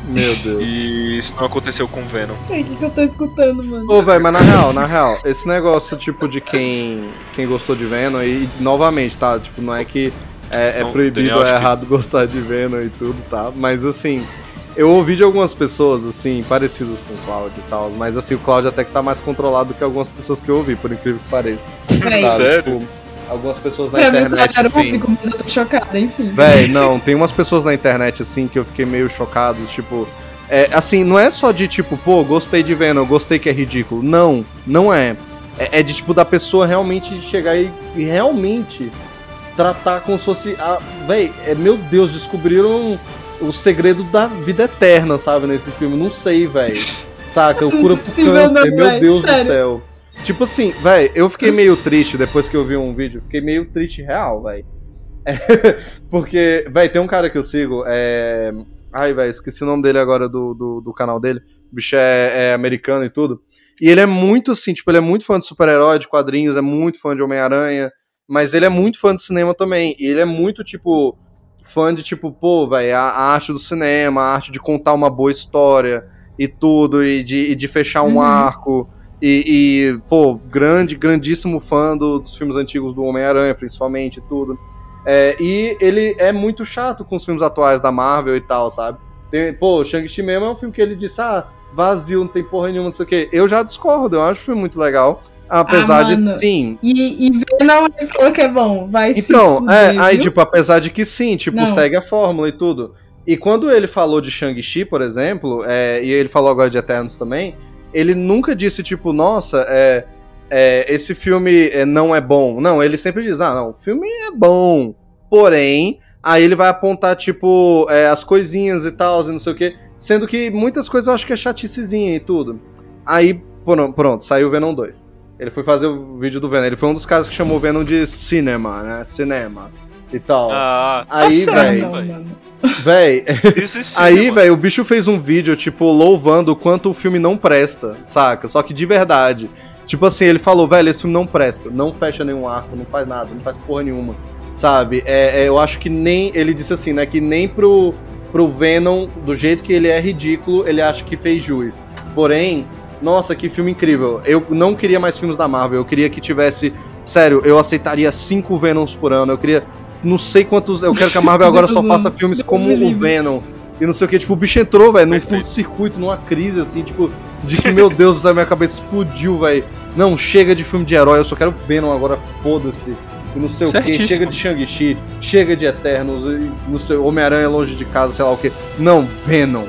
Meu Deus. E isso não aconteceu com Venom. O que, que eu tô escutando, mano? Ô, velho, mas na real, na real, esse negócio, tipo, de quem, quem gostou de Venom, e novamente, tá? Tipo, não é que é, é Não, proibido Daniel, ou é que- errado gostar de Venom e tudo, tá? Mas assim, eu ouvi de algumas pessoas, assim, parecidas com o Cláudio e tal, mas assim, o Cláudio até que tá mais controlado do que algumas pessoas que eu ouvi, por incrível que pareça. Sério? Tipo, algumas pessoas na pra mim, internet, claro, assim... público, mas eu tô chocada, enfim. Véi, não, tem umas pessoas na internet, assim, que eu fiquei meio chocado, tipo. É, assim, não é só de tipo, pô, gostei de Venom, gostei que é ridículo. Não, não é. É, é de tipo da pessoa realmente chegar e, e realmente tratar como se fosse. A, véi, é, meu Deus, descobriram o segredo da vida eterna, sabe, nesse filme. Não sei, véi. Saca? O cura pro Impossível câncer, meu véi, Deus do sério. céu. Tipo assim, véi, eu fiquei meio triste depois que eu vi um vídeo. Fiquei meio triste real, véi. É, porque, véi, tem um cara que eu sigo, é. Ai, velho, esqueci o nome dele agora do, do, do canal dele. O bicho é, é americano e tudo. E ele é muito assim, tipo, ele é muito fã de super-herói, de quadrinhos, é muito fã de Homem-Aranha, mas ele é muito fã de cinema também. E ele é muito, tipo, fã de, tipo, pô, velho, a, a arte do cinema, a arte de contar uma boa história e tudo, e de, e de fechar um Uhum. arco. E, e, pô, grande, grandíssimo fã do- dos filmes antigos do Homem-Aranha, principalmente, e tudo. É, e ele é muito chato com os filmes atuais da Marvel e tal, sabe? Tem- pô, Shang-Chi mesmo é um filme que ele disse, ah, vazio, não tem porra nenhuma, não sei o quê. Eu já discordo, eu acho o filme muito legal. Apesar Ah, de, sim. E, e Venom ele falou que é bom. Vai Então, é, aí, tipo, apesar de que sim, tipo, Não. segue a fórmula e tudo. E quando ele falou de Shang-Chi, por exemplo, é, e ele falou agora de Eternos também, ele nunca disse, tipo, nossa, é, é, esse filme é, não é bom. Não, ele sempre diz, ah, não, o filme é bom. Porém, aí ele vai apontar, tipo, é, as coisinhas e tal, e não sei o quê. Sendo que muitas coisas eu acho que é chaticezinha e tudo. Aí, pronto, pronto saiu o Venom 2. Ele foi fazer o vídeo do Venom. Ele foi um dos caras que chamou o Venom de cinema, né? Cinema. E tal. Ah, Aí, tá véi. Não, velho. Véi, sim, aí, velho, o bicho fez um vídeo, tipo, louvando o quanto o filme não presta, saca? Só que de verdade. Tipo assim, ele falou, velho, esse filme não presta, não fecha nenhum arco, não faz nada, não faz porra nenhuma, sabe? É, é, eu acho que nem. Ele disse assim, né? Que nem pro, pro Venom, do jeito que ele é ridículo, ele acha que fez jus. Porém, nossa, que filme incrível. Eu não queria mais filmes da Marvel, eu queria que tivesse. Sério, eu aceitaria cinco Venoms por ano, eu queria. Não sei quantos. Eu quero que a Marvel agora só faça filmes Deus como o. Venom. E não sei o que, tipo, o bicho entrou, velho, num curto-circuito, numa crise, assim, tipo, de que, meu Deus céu, minha cabeça explodiu, velho. Não, chega de filme de herói, eu só quero Venom agora, foda-se. E não sei o que, Certíssimo. chega de Shang-Chi, chega de Eternos, e não sei, Homem-Aranha longe de casa, sei lá o que. Não, Venom.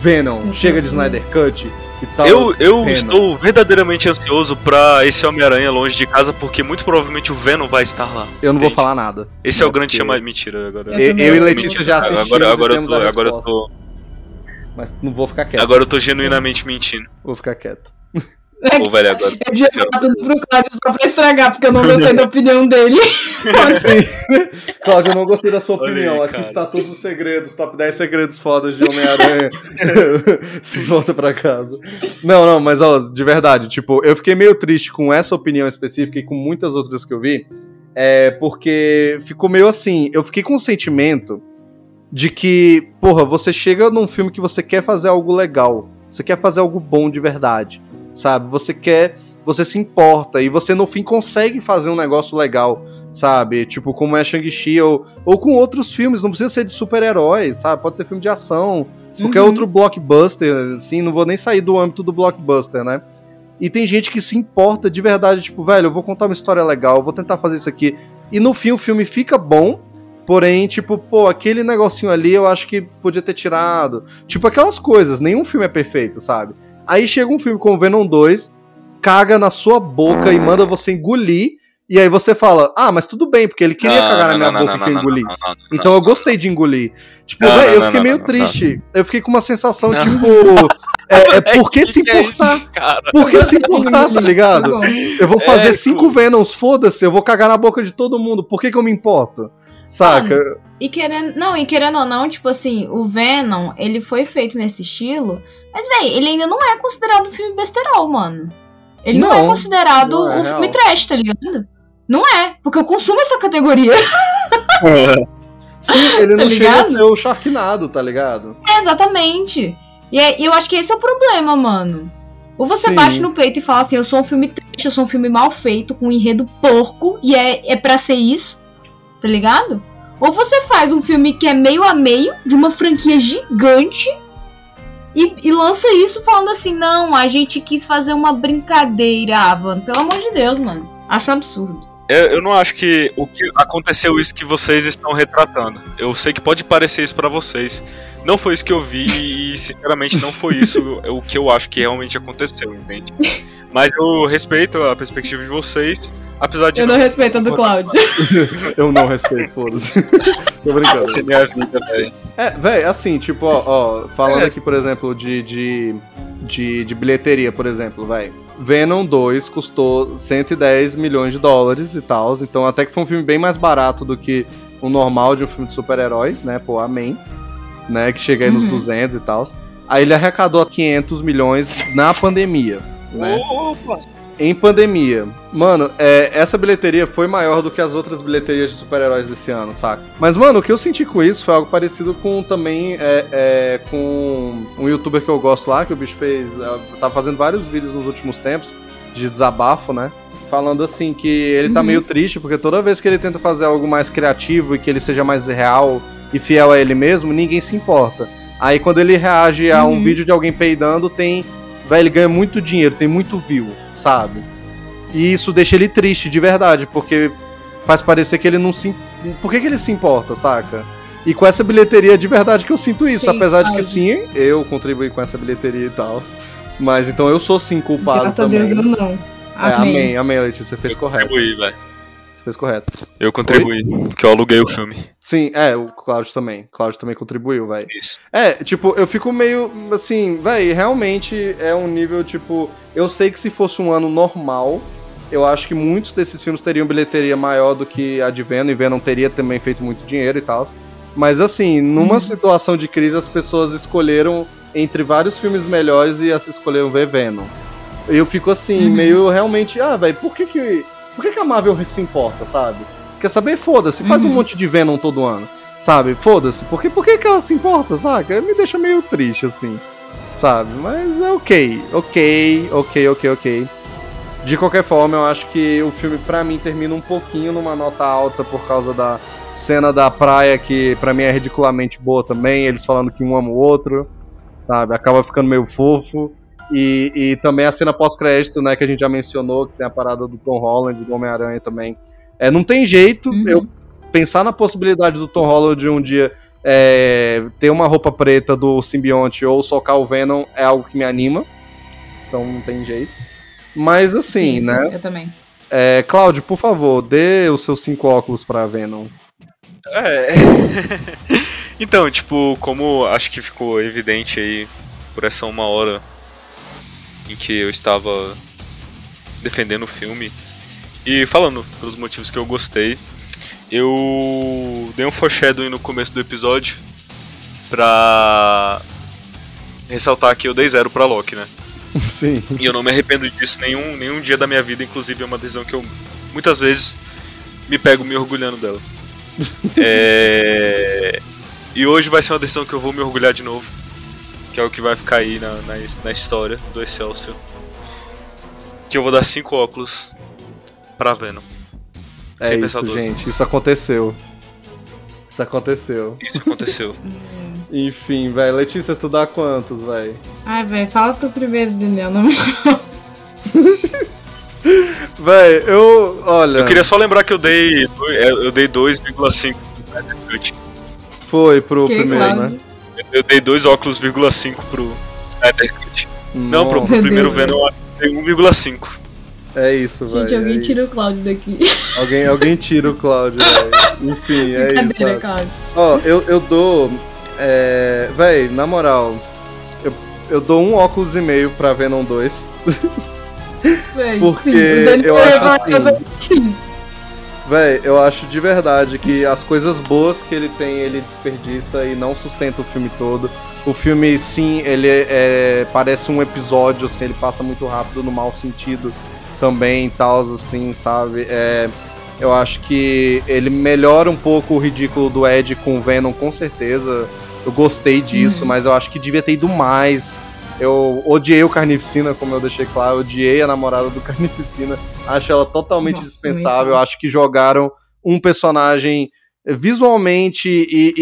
Venom, Não chega de. Snyder Cut tal. Eu, eu Venom. estou verdadeiramente ansioso pra esse Homem-Aranha longe de casa, porque muito provavelmente o Venom vai estar lá. Eu não vou Entendi. falar nada. Esse é o É, grande porque- chamado. Mentira, agora. Eu Eu, e Letícia já assistimos agora, e agora, eu tô, a agora eu tô. Mas não vou ficar quieto. Agora eu tô genuinamente mentindo. Vou ficar quieto. Ô, velho, agora. Eu devia falar tudo pro Cláudio só pra estragar, porque eu não gostei da opinião dele. Cláudio, eu não gostei da sua opinião. aí, Aqui cara. está todos os segredos, top 10 segredos fodas de Homem-Aranha. Se volta pra casa. Não, não, mas ó, de verdade, tipo, eu fiquei meio triste com essa opinião específica e com muitas outras que eu vi. É porque ficou meio assim, eu fiquei com o sentimento de que, porra, você chega num filme que você quer fazer algo legal, você quer fazer algo bom de verdade, sabe? Você quer, você se importa e você no fim consegue fazer um negócio legal, sabe? Tipo, como é Shang-Chi ou, ou com outros filmes, não precisa ser de super-heróis, sabe? Pode ser filme de ação, qualquer Uhum. outro blockbuster, assim, não vou nem sair do âmbito do blockbuster, né? E tem gente que se importa de verdade, tipo, velho, eu vou contar uma história legal, eu vou tentar fazer isso aqui. E no fim o filme fica bom, porém, tipo, pô, aquele negocinho ali eu acho que podia ter tirado. Tipo, aquelas coisas, nenhum filme é perfeito, sabe? Aí chega um filme como Venom 2, caga na sua boca e manda você engolir, e aí você fala, ah, mas tudo bem, porque ele queria Não, cagar na não, minha não, boca não, que eu não, engolisse. não, não, não, Então não, eu gostei de engolir. Tipo, Não, velho, não, eu não, fiquei não, meio não, triste. Eu fiquei com uma sensação, Tá. tipo. É, é por que se que é importar? isso, cara? Por que se importar, tá ligado? Bom, Eu vou fazer É, cinco pô. Venoms, foda-se, eu vou cagar na boca de todo mundo. Por que, que eu me importo? Saca? E querendo. Não, e querendo ou não, tipo assim, o Venom, ele foi feito nesse estilo. Mas, véi, ele ainda não é considerado um filme besterol, mano. Ele não, é Não, considerado não é um filme trash, tá ligado? Não é, porque eu consumo essa categoria. Sim, ele Tá não chega a ligado? ser o Sharknado, tá ligado? É, exatamente. E é- eu acho que esse é o problema, mano. Ou você Sim. bate no peito e fala assim, eu sou um filme trash, eu sou um filme mal feito, com um enredo porco, e é, é pra ser isso, tá ligado? Ou você faz um filme que é meio a meio, de uma franquia gigante, e, e lança isso falando assim, não, a gente quis fazer uma brincadeira, ah, mano, pelo amor de Deus, mano. Acho um absurdo. Eu, eu não acho que o que aconteceu isso que vocês estão retratando. Eu sei que pode parecer isso pra vocês. Não foi isso que eu vi e, sinceramente, não foi isso o que eu acho que realmente aconteceu, entende? Mas eu respeito a perspectiva de vocês, apesar de Eu não respeito a do Cláudio. Eu não respeito, foda-se. Tô brincando. ser minha vida, velho. É, velho, assim, tipo, ó, ó, falando É. aqui, por exemplo, de, de, de, de bilheteria, por exemplo, vai. Venom 2 custou 110 milhões de dólares e tal, então até que foi um filme bem mais barato do que o normal de um filme de super-herói, né, pô, amém, né, que chega aí nos Uhum. 200 e tal. Aí ele arrecadou 500 milhões na pandemia, né? Opa! Em pandemia. Mano, é, essa bilheteria foi maior do que as outras bilheterias de super-heróis desse ano, saca? Mas, mano, o que eu senti com isso foi algo parecido com também é, é, com um youtuber que eu gosto lá, que o bicho fez. Tá fazendo vários vídeos nos últimos tempos de desabafo, né? Falando assim que ele tá Uhum. meio triste, porque toda vez que ele tenta fazer algo mais criativo e que ele seja mais real e fiel a ele mesmo, ninguém se importa. Aí quando ele reage a um Uhum. vídeo de alguém peidando, tem. Velho, ele ganha muito dinheiro, tem muito view, sabe? E isso deixa ele triste de verdade, porque faz parecer que ele não se. Por que, que ele se importa, saca? E com essa bilheteria de verdade que eu sinto isso, Sim, apesar de que sim, eu contribuí com essa bilheteria e tal. Mas então eu sou sim culpado Graças a também. Deus eu não. É, amém, amém, Letícia, você fez correto. Contribuí, velho. Você fez correto. Eu contribuí, porque eu aluguei o filme. Sim, é, o Cláudio também. Cláudio também contribuiu, velho. Isso. É, tipo, eu fico meio assim, véi, realmente é um nível, tipo, eu sei que se fosse um ano normal, eu acho que muitos desses filmes teriam bilheteria maior do que a de Venom, e Venom teria também feito muito dinheiro e tal. Mas assim, numa Uhum. situação de crise, as pessoas escolheram entre vários filmes melhores e as escolheram ver Venom. Eu fico assim, Uhum. meio realmente, ah, velho, por que que, por que que a Marvel se importa, sabe? Quer saber? Foda-se, faz um Uhum. monte de Venom todo ano. Sabe? Foda-se. Por que, por que que ela se importa, saca? Me deixa meio triste, assim. Sabe? Mas é ok. Ok, ok, ok, ok. De qualquer forma, eu acho que o filme, pra mim, termina um pouquinho numa nota alta por causa da cena da praia, que pra mim é ridiculamente boa também. Eles falando que um ama o outro, sabe? Acaba ficando meio fofo. E, e também a cena pós-crédito, né, que a gente já mencionou, que tem a parada do Tom Holland, do Homem-Aranha também. É, não tem jeito Uhum. eu pensar na possibilidade do Tom Holland um dia é, ter uma roupa preta do simbionte ou socar o Venom é algo que me anima. Então não tem jeito. Mas assim, né? Eu também. É, Cláudio, por favor, dê os seus cinco óculos pra Venom. É. então, tipo, como acho que ficou evidente aí por essa uma hora em que eu estava defendendo o filme e falando pelos motivos que eu gostei. Eu dei um foreshadowing no começo do episódio pra ressaltar que eu dei zero pra Loki, né? Sim. E eu não me arrependo disso nenhum, nenhum dia da minha vida, inclusive é uma decisão que eu muitas vezes me pego me orgulhando dela. É, E hoje vai ser uma decisão que eu vou me orgulhar de novo, que é o que vai ficar aí na, na, na história do Excelsior. Que eu vou dar cinco óculos pra Venom. É Sem isso, gente. Isso aconteceu. Isso aconteceu. Isso aconteceu. Enfim, velho. Letícia, tu dá quantos, velho? Ai, velho, fala tu primeiro, Daniel. Não... Velho, eu. Olha. Eu queria só lembrar que eu dei, é, eu dei 2,5 pro Snyder Cut. Foi pro Que, primeiro, claro. né? Eu dei dois óculos, 5 pro Snyder Cut. Não, pro, pro primeiro Deus, Venom eu dei 1,5. É isso, velho. Gente, alguém é tira o Cláudio daqui. isso. Alguém, alguém tira o Cláudio, velho. Enfim, é isso. Cláudio. Ó, eu, eu dou. É, véi, na moral, eu, eu dou um óculos e meio pra Venom 2. Véi, Porque sim, eu acho assim- que eu dou 15. Véi, eu acho de verdade que as coisas boas que ele tem, ele desperdiça e não sustenta o filme todo. O filme, sim, ele é, é- parece um episódio, assim, ele passa muito rápido no mau sentido também e tal, assim, sabe? É, eu acho que ele melhora um pouco o ridículo do Ed com o Venom, com certeza. Eu gostei disso, Uhum. mas eu acho que devia ter ido mais. Eu odiei o Carnificina, como eu deixei claro, eu odiei a namorada do Carnificina. Acho ela totalmente Nossa, dispensável. Acho que jogaram um personagem visualmente e,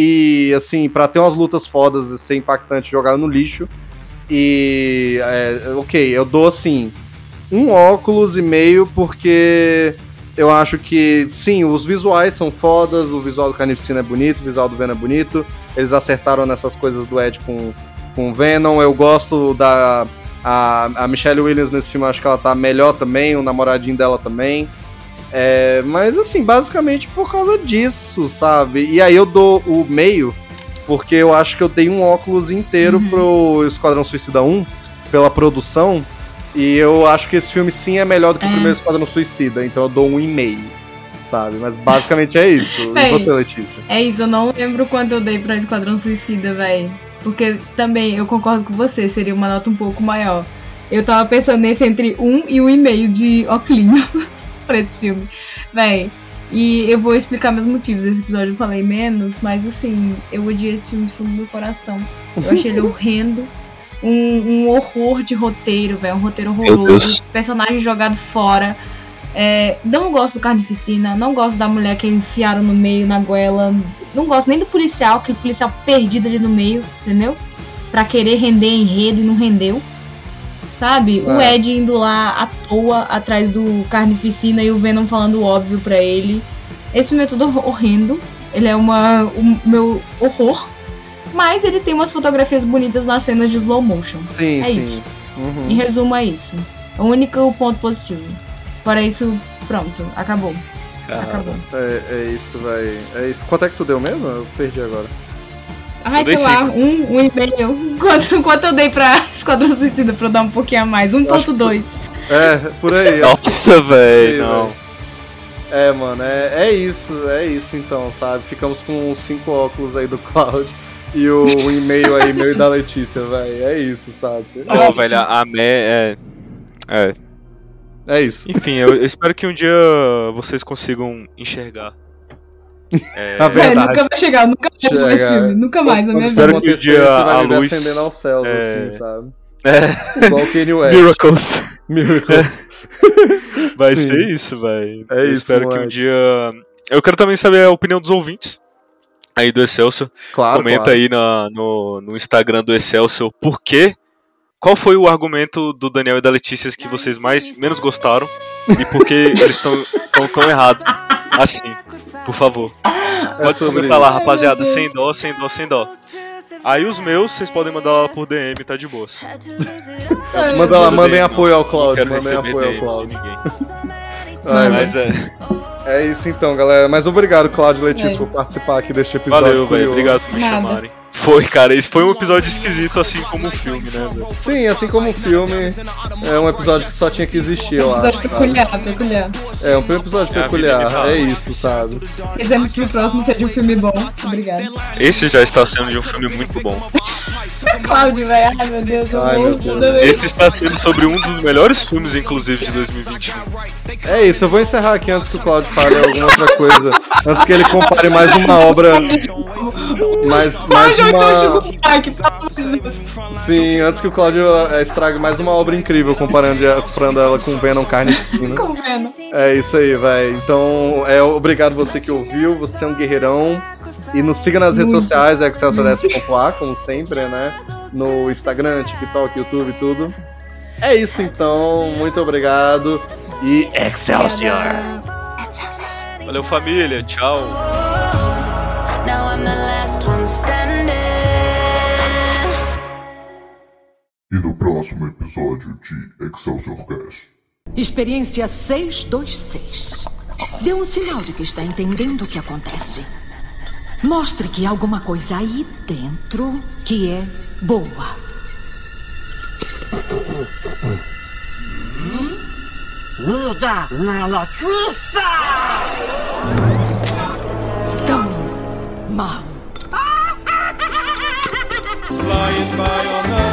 e, assim, pra ter umas lutas fodas e ser impactante, jogaram no lixo. E, é, ok, eu dou assim, um óculos e meio, porque eu acho que, sim, os visuais são fodas, o visual do Carnificina é bonito, o visual do Venom é bonito. Eles acertaram nessas coisas do Ed com, com o Venom. Eu gosto da. A, a Michelle Williams nesse filme, acho que ela tá melhor também, o namoradinho dela também. É, mas assim, basicamente por causa disso, sabe? E aí eu dou o meio, porque eu acho que eu dei um óculos inteiro pro Esquadrão Suicida 1, pela produção. E eu acho que esse filme sim é melhor do que o É. primeiro Esquadrão Suicida, então eu dou um e meio, sabe? Mas basicamente é isso. E você, Letícia? É isso, eu não lembro quanto eu dei pra Esquadrão Suicida, véi. Porque também eu concordo com você, seria uma nota um pouco maior. Eu tava pensando nesse entre um e um e meio de Oclinhos pra esse filme. Véi. E eu vou explicar meus motivos. Esse episódio eu falei menos, mas assim, eu odiei esse filme do fundo do meu coração. Eu achei ele horrendo. Um, um horror de roteiro, velho. Um roteiro horroroso. Personagem jogado fora. É, não gosto do Carnificina, não gosto da mulher que enfiaram no meio, na goela. Não gosto nem do policial, aquele policial perdido ali no meio, entendeu? Pra querer render enredo e não rendeu. Sabe? O É. Ed indo lá à toa atrás do Carnificina e o Venom falando o óbvio pra ele. Esse filme é todo horrendo. Ele é uma, o meu horror. Mas ele tem umas fotografias bonitas nas cenas de slow motion. Sim, É sim. isso. Uhum. Em resumo, é isso. O único ponto positivo. Fora isso, pronto, acabou. Acabou. É, é isso, vai. É isso. Quanto é que tu deu mesmo? Eu perdi agora. Ai, sei lá, um, um e meio. Quanto, quanto eu dei pra Esquadrão Suicida pra eu dar um pouquinho a mais? 1.2. É, por aí. Nossa, velho, não. É, mano, é, é isso, é isso então, sabe? Ficamos com os cinco óculos aí do Cloud e o, e-mail aí, meu e da Letícia, velho. É isso, sabe? Ó, velho, a Mé é. É. É isso. Enfim, eu, eu espero que um dia vocês consigam enxergar. É, A É, verdade. nunca vai chegar, nunca mais ver esse Chega. filme. Nunca mais na minha isso vida. Espero que um dia a luz- acendendo aos céus, é. assim, sabe? é, Igual o Kanye West. Miracles. Miracles. Vai Sim. ser isso, velho. É eu isso, espero que um moleque. dia. Eu quero também saber a opinião dos ouvintes aí do Excelsior. Claro, Comenta claro. aí na- no, no Instagram do Excelsior por quê. Qual foi o argumento do Daniel e da Letícia que vocês mais menos gostaram e por que eles estão tão, tão errados assim? Por favor. Pode sobre comentar lá, rapaziada. Sem dó, sem dó, sem dó. Aí os meus, vocês podem mandar lá por DM, tá de boas. Manda lá, Manda mandem apoio ao quero mandem apoio ao. Ai, Mas é. É isso então, galera. Mas obrigado, Cláudio e Letícia, É por participar aqui deste episódio. Valeu, velho. Obrigado por me Nada. chamarem. Foi, cara, esse foi um episódio esquisito, assim como o filme, né? velho? Sim, assim como o filme, é um episódio que só tinha que existir, eu acho. Episódio sabe? peculiar, peculiar. É um episódio É peculiar, é isso, sabe? Queremos que o próximo seja um filme bom. Obrigada. Esse já está sendo de um filme muito bom. Cláudio, velho. Ai, meu Deus, eu Ai, meu Deus. Esse está sendo sobre um dos melhores filmes, inclusive, de 2021. É isso, eu vou encerrar aqui antes que o Claudio fale alguma outra coisa. Antes que ele compare mais uma obra. Mais, mais Ai, uma. Sim, antes que o Claudio eh, estrague mais uma obra incrível comparando, comparando ela com Venom Carnificina. Com Venom. É isso aí, velho. Então, é, obrigado você que ouviu, você é um guerreirão. E nos siga nas redes sociais, excelsiores.a, como sempre, né? No Instagram, TikTok, YouTube, tudo. É isso então, muito obrigado. E Excelsior! Valeu, família. Tchau. Now I'm the last one standing. E no próximo episódio de Excelsior Cast. Experiência 626. Dê um sinal de que está entendendo o que acontece. Mostre que há alguma coisa aí dentro que é boa. Muda na twista! Tão. Flying by on the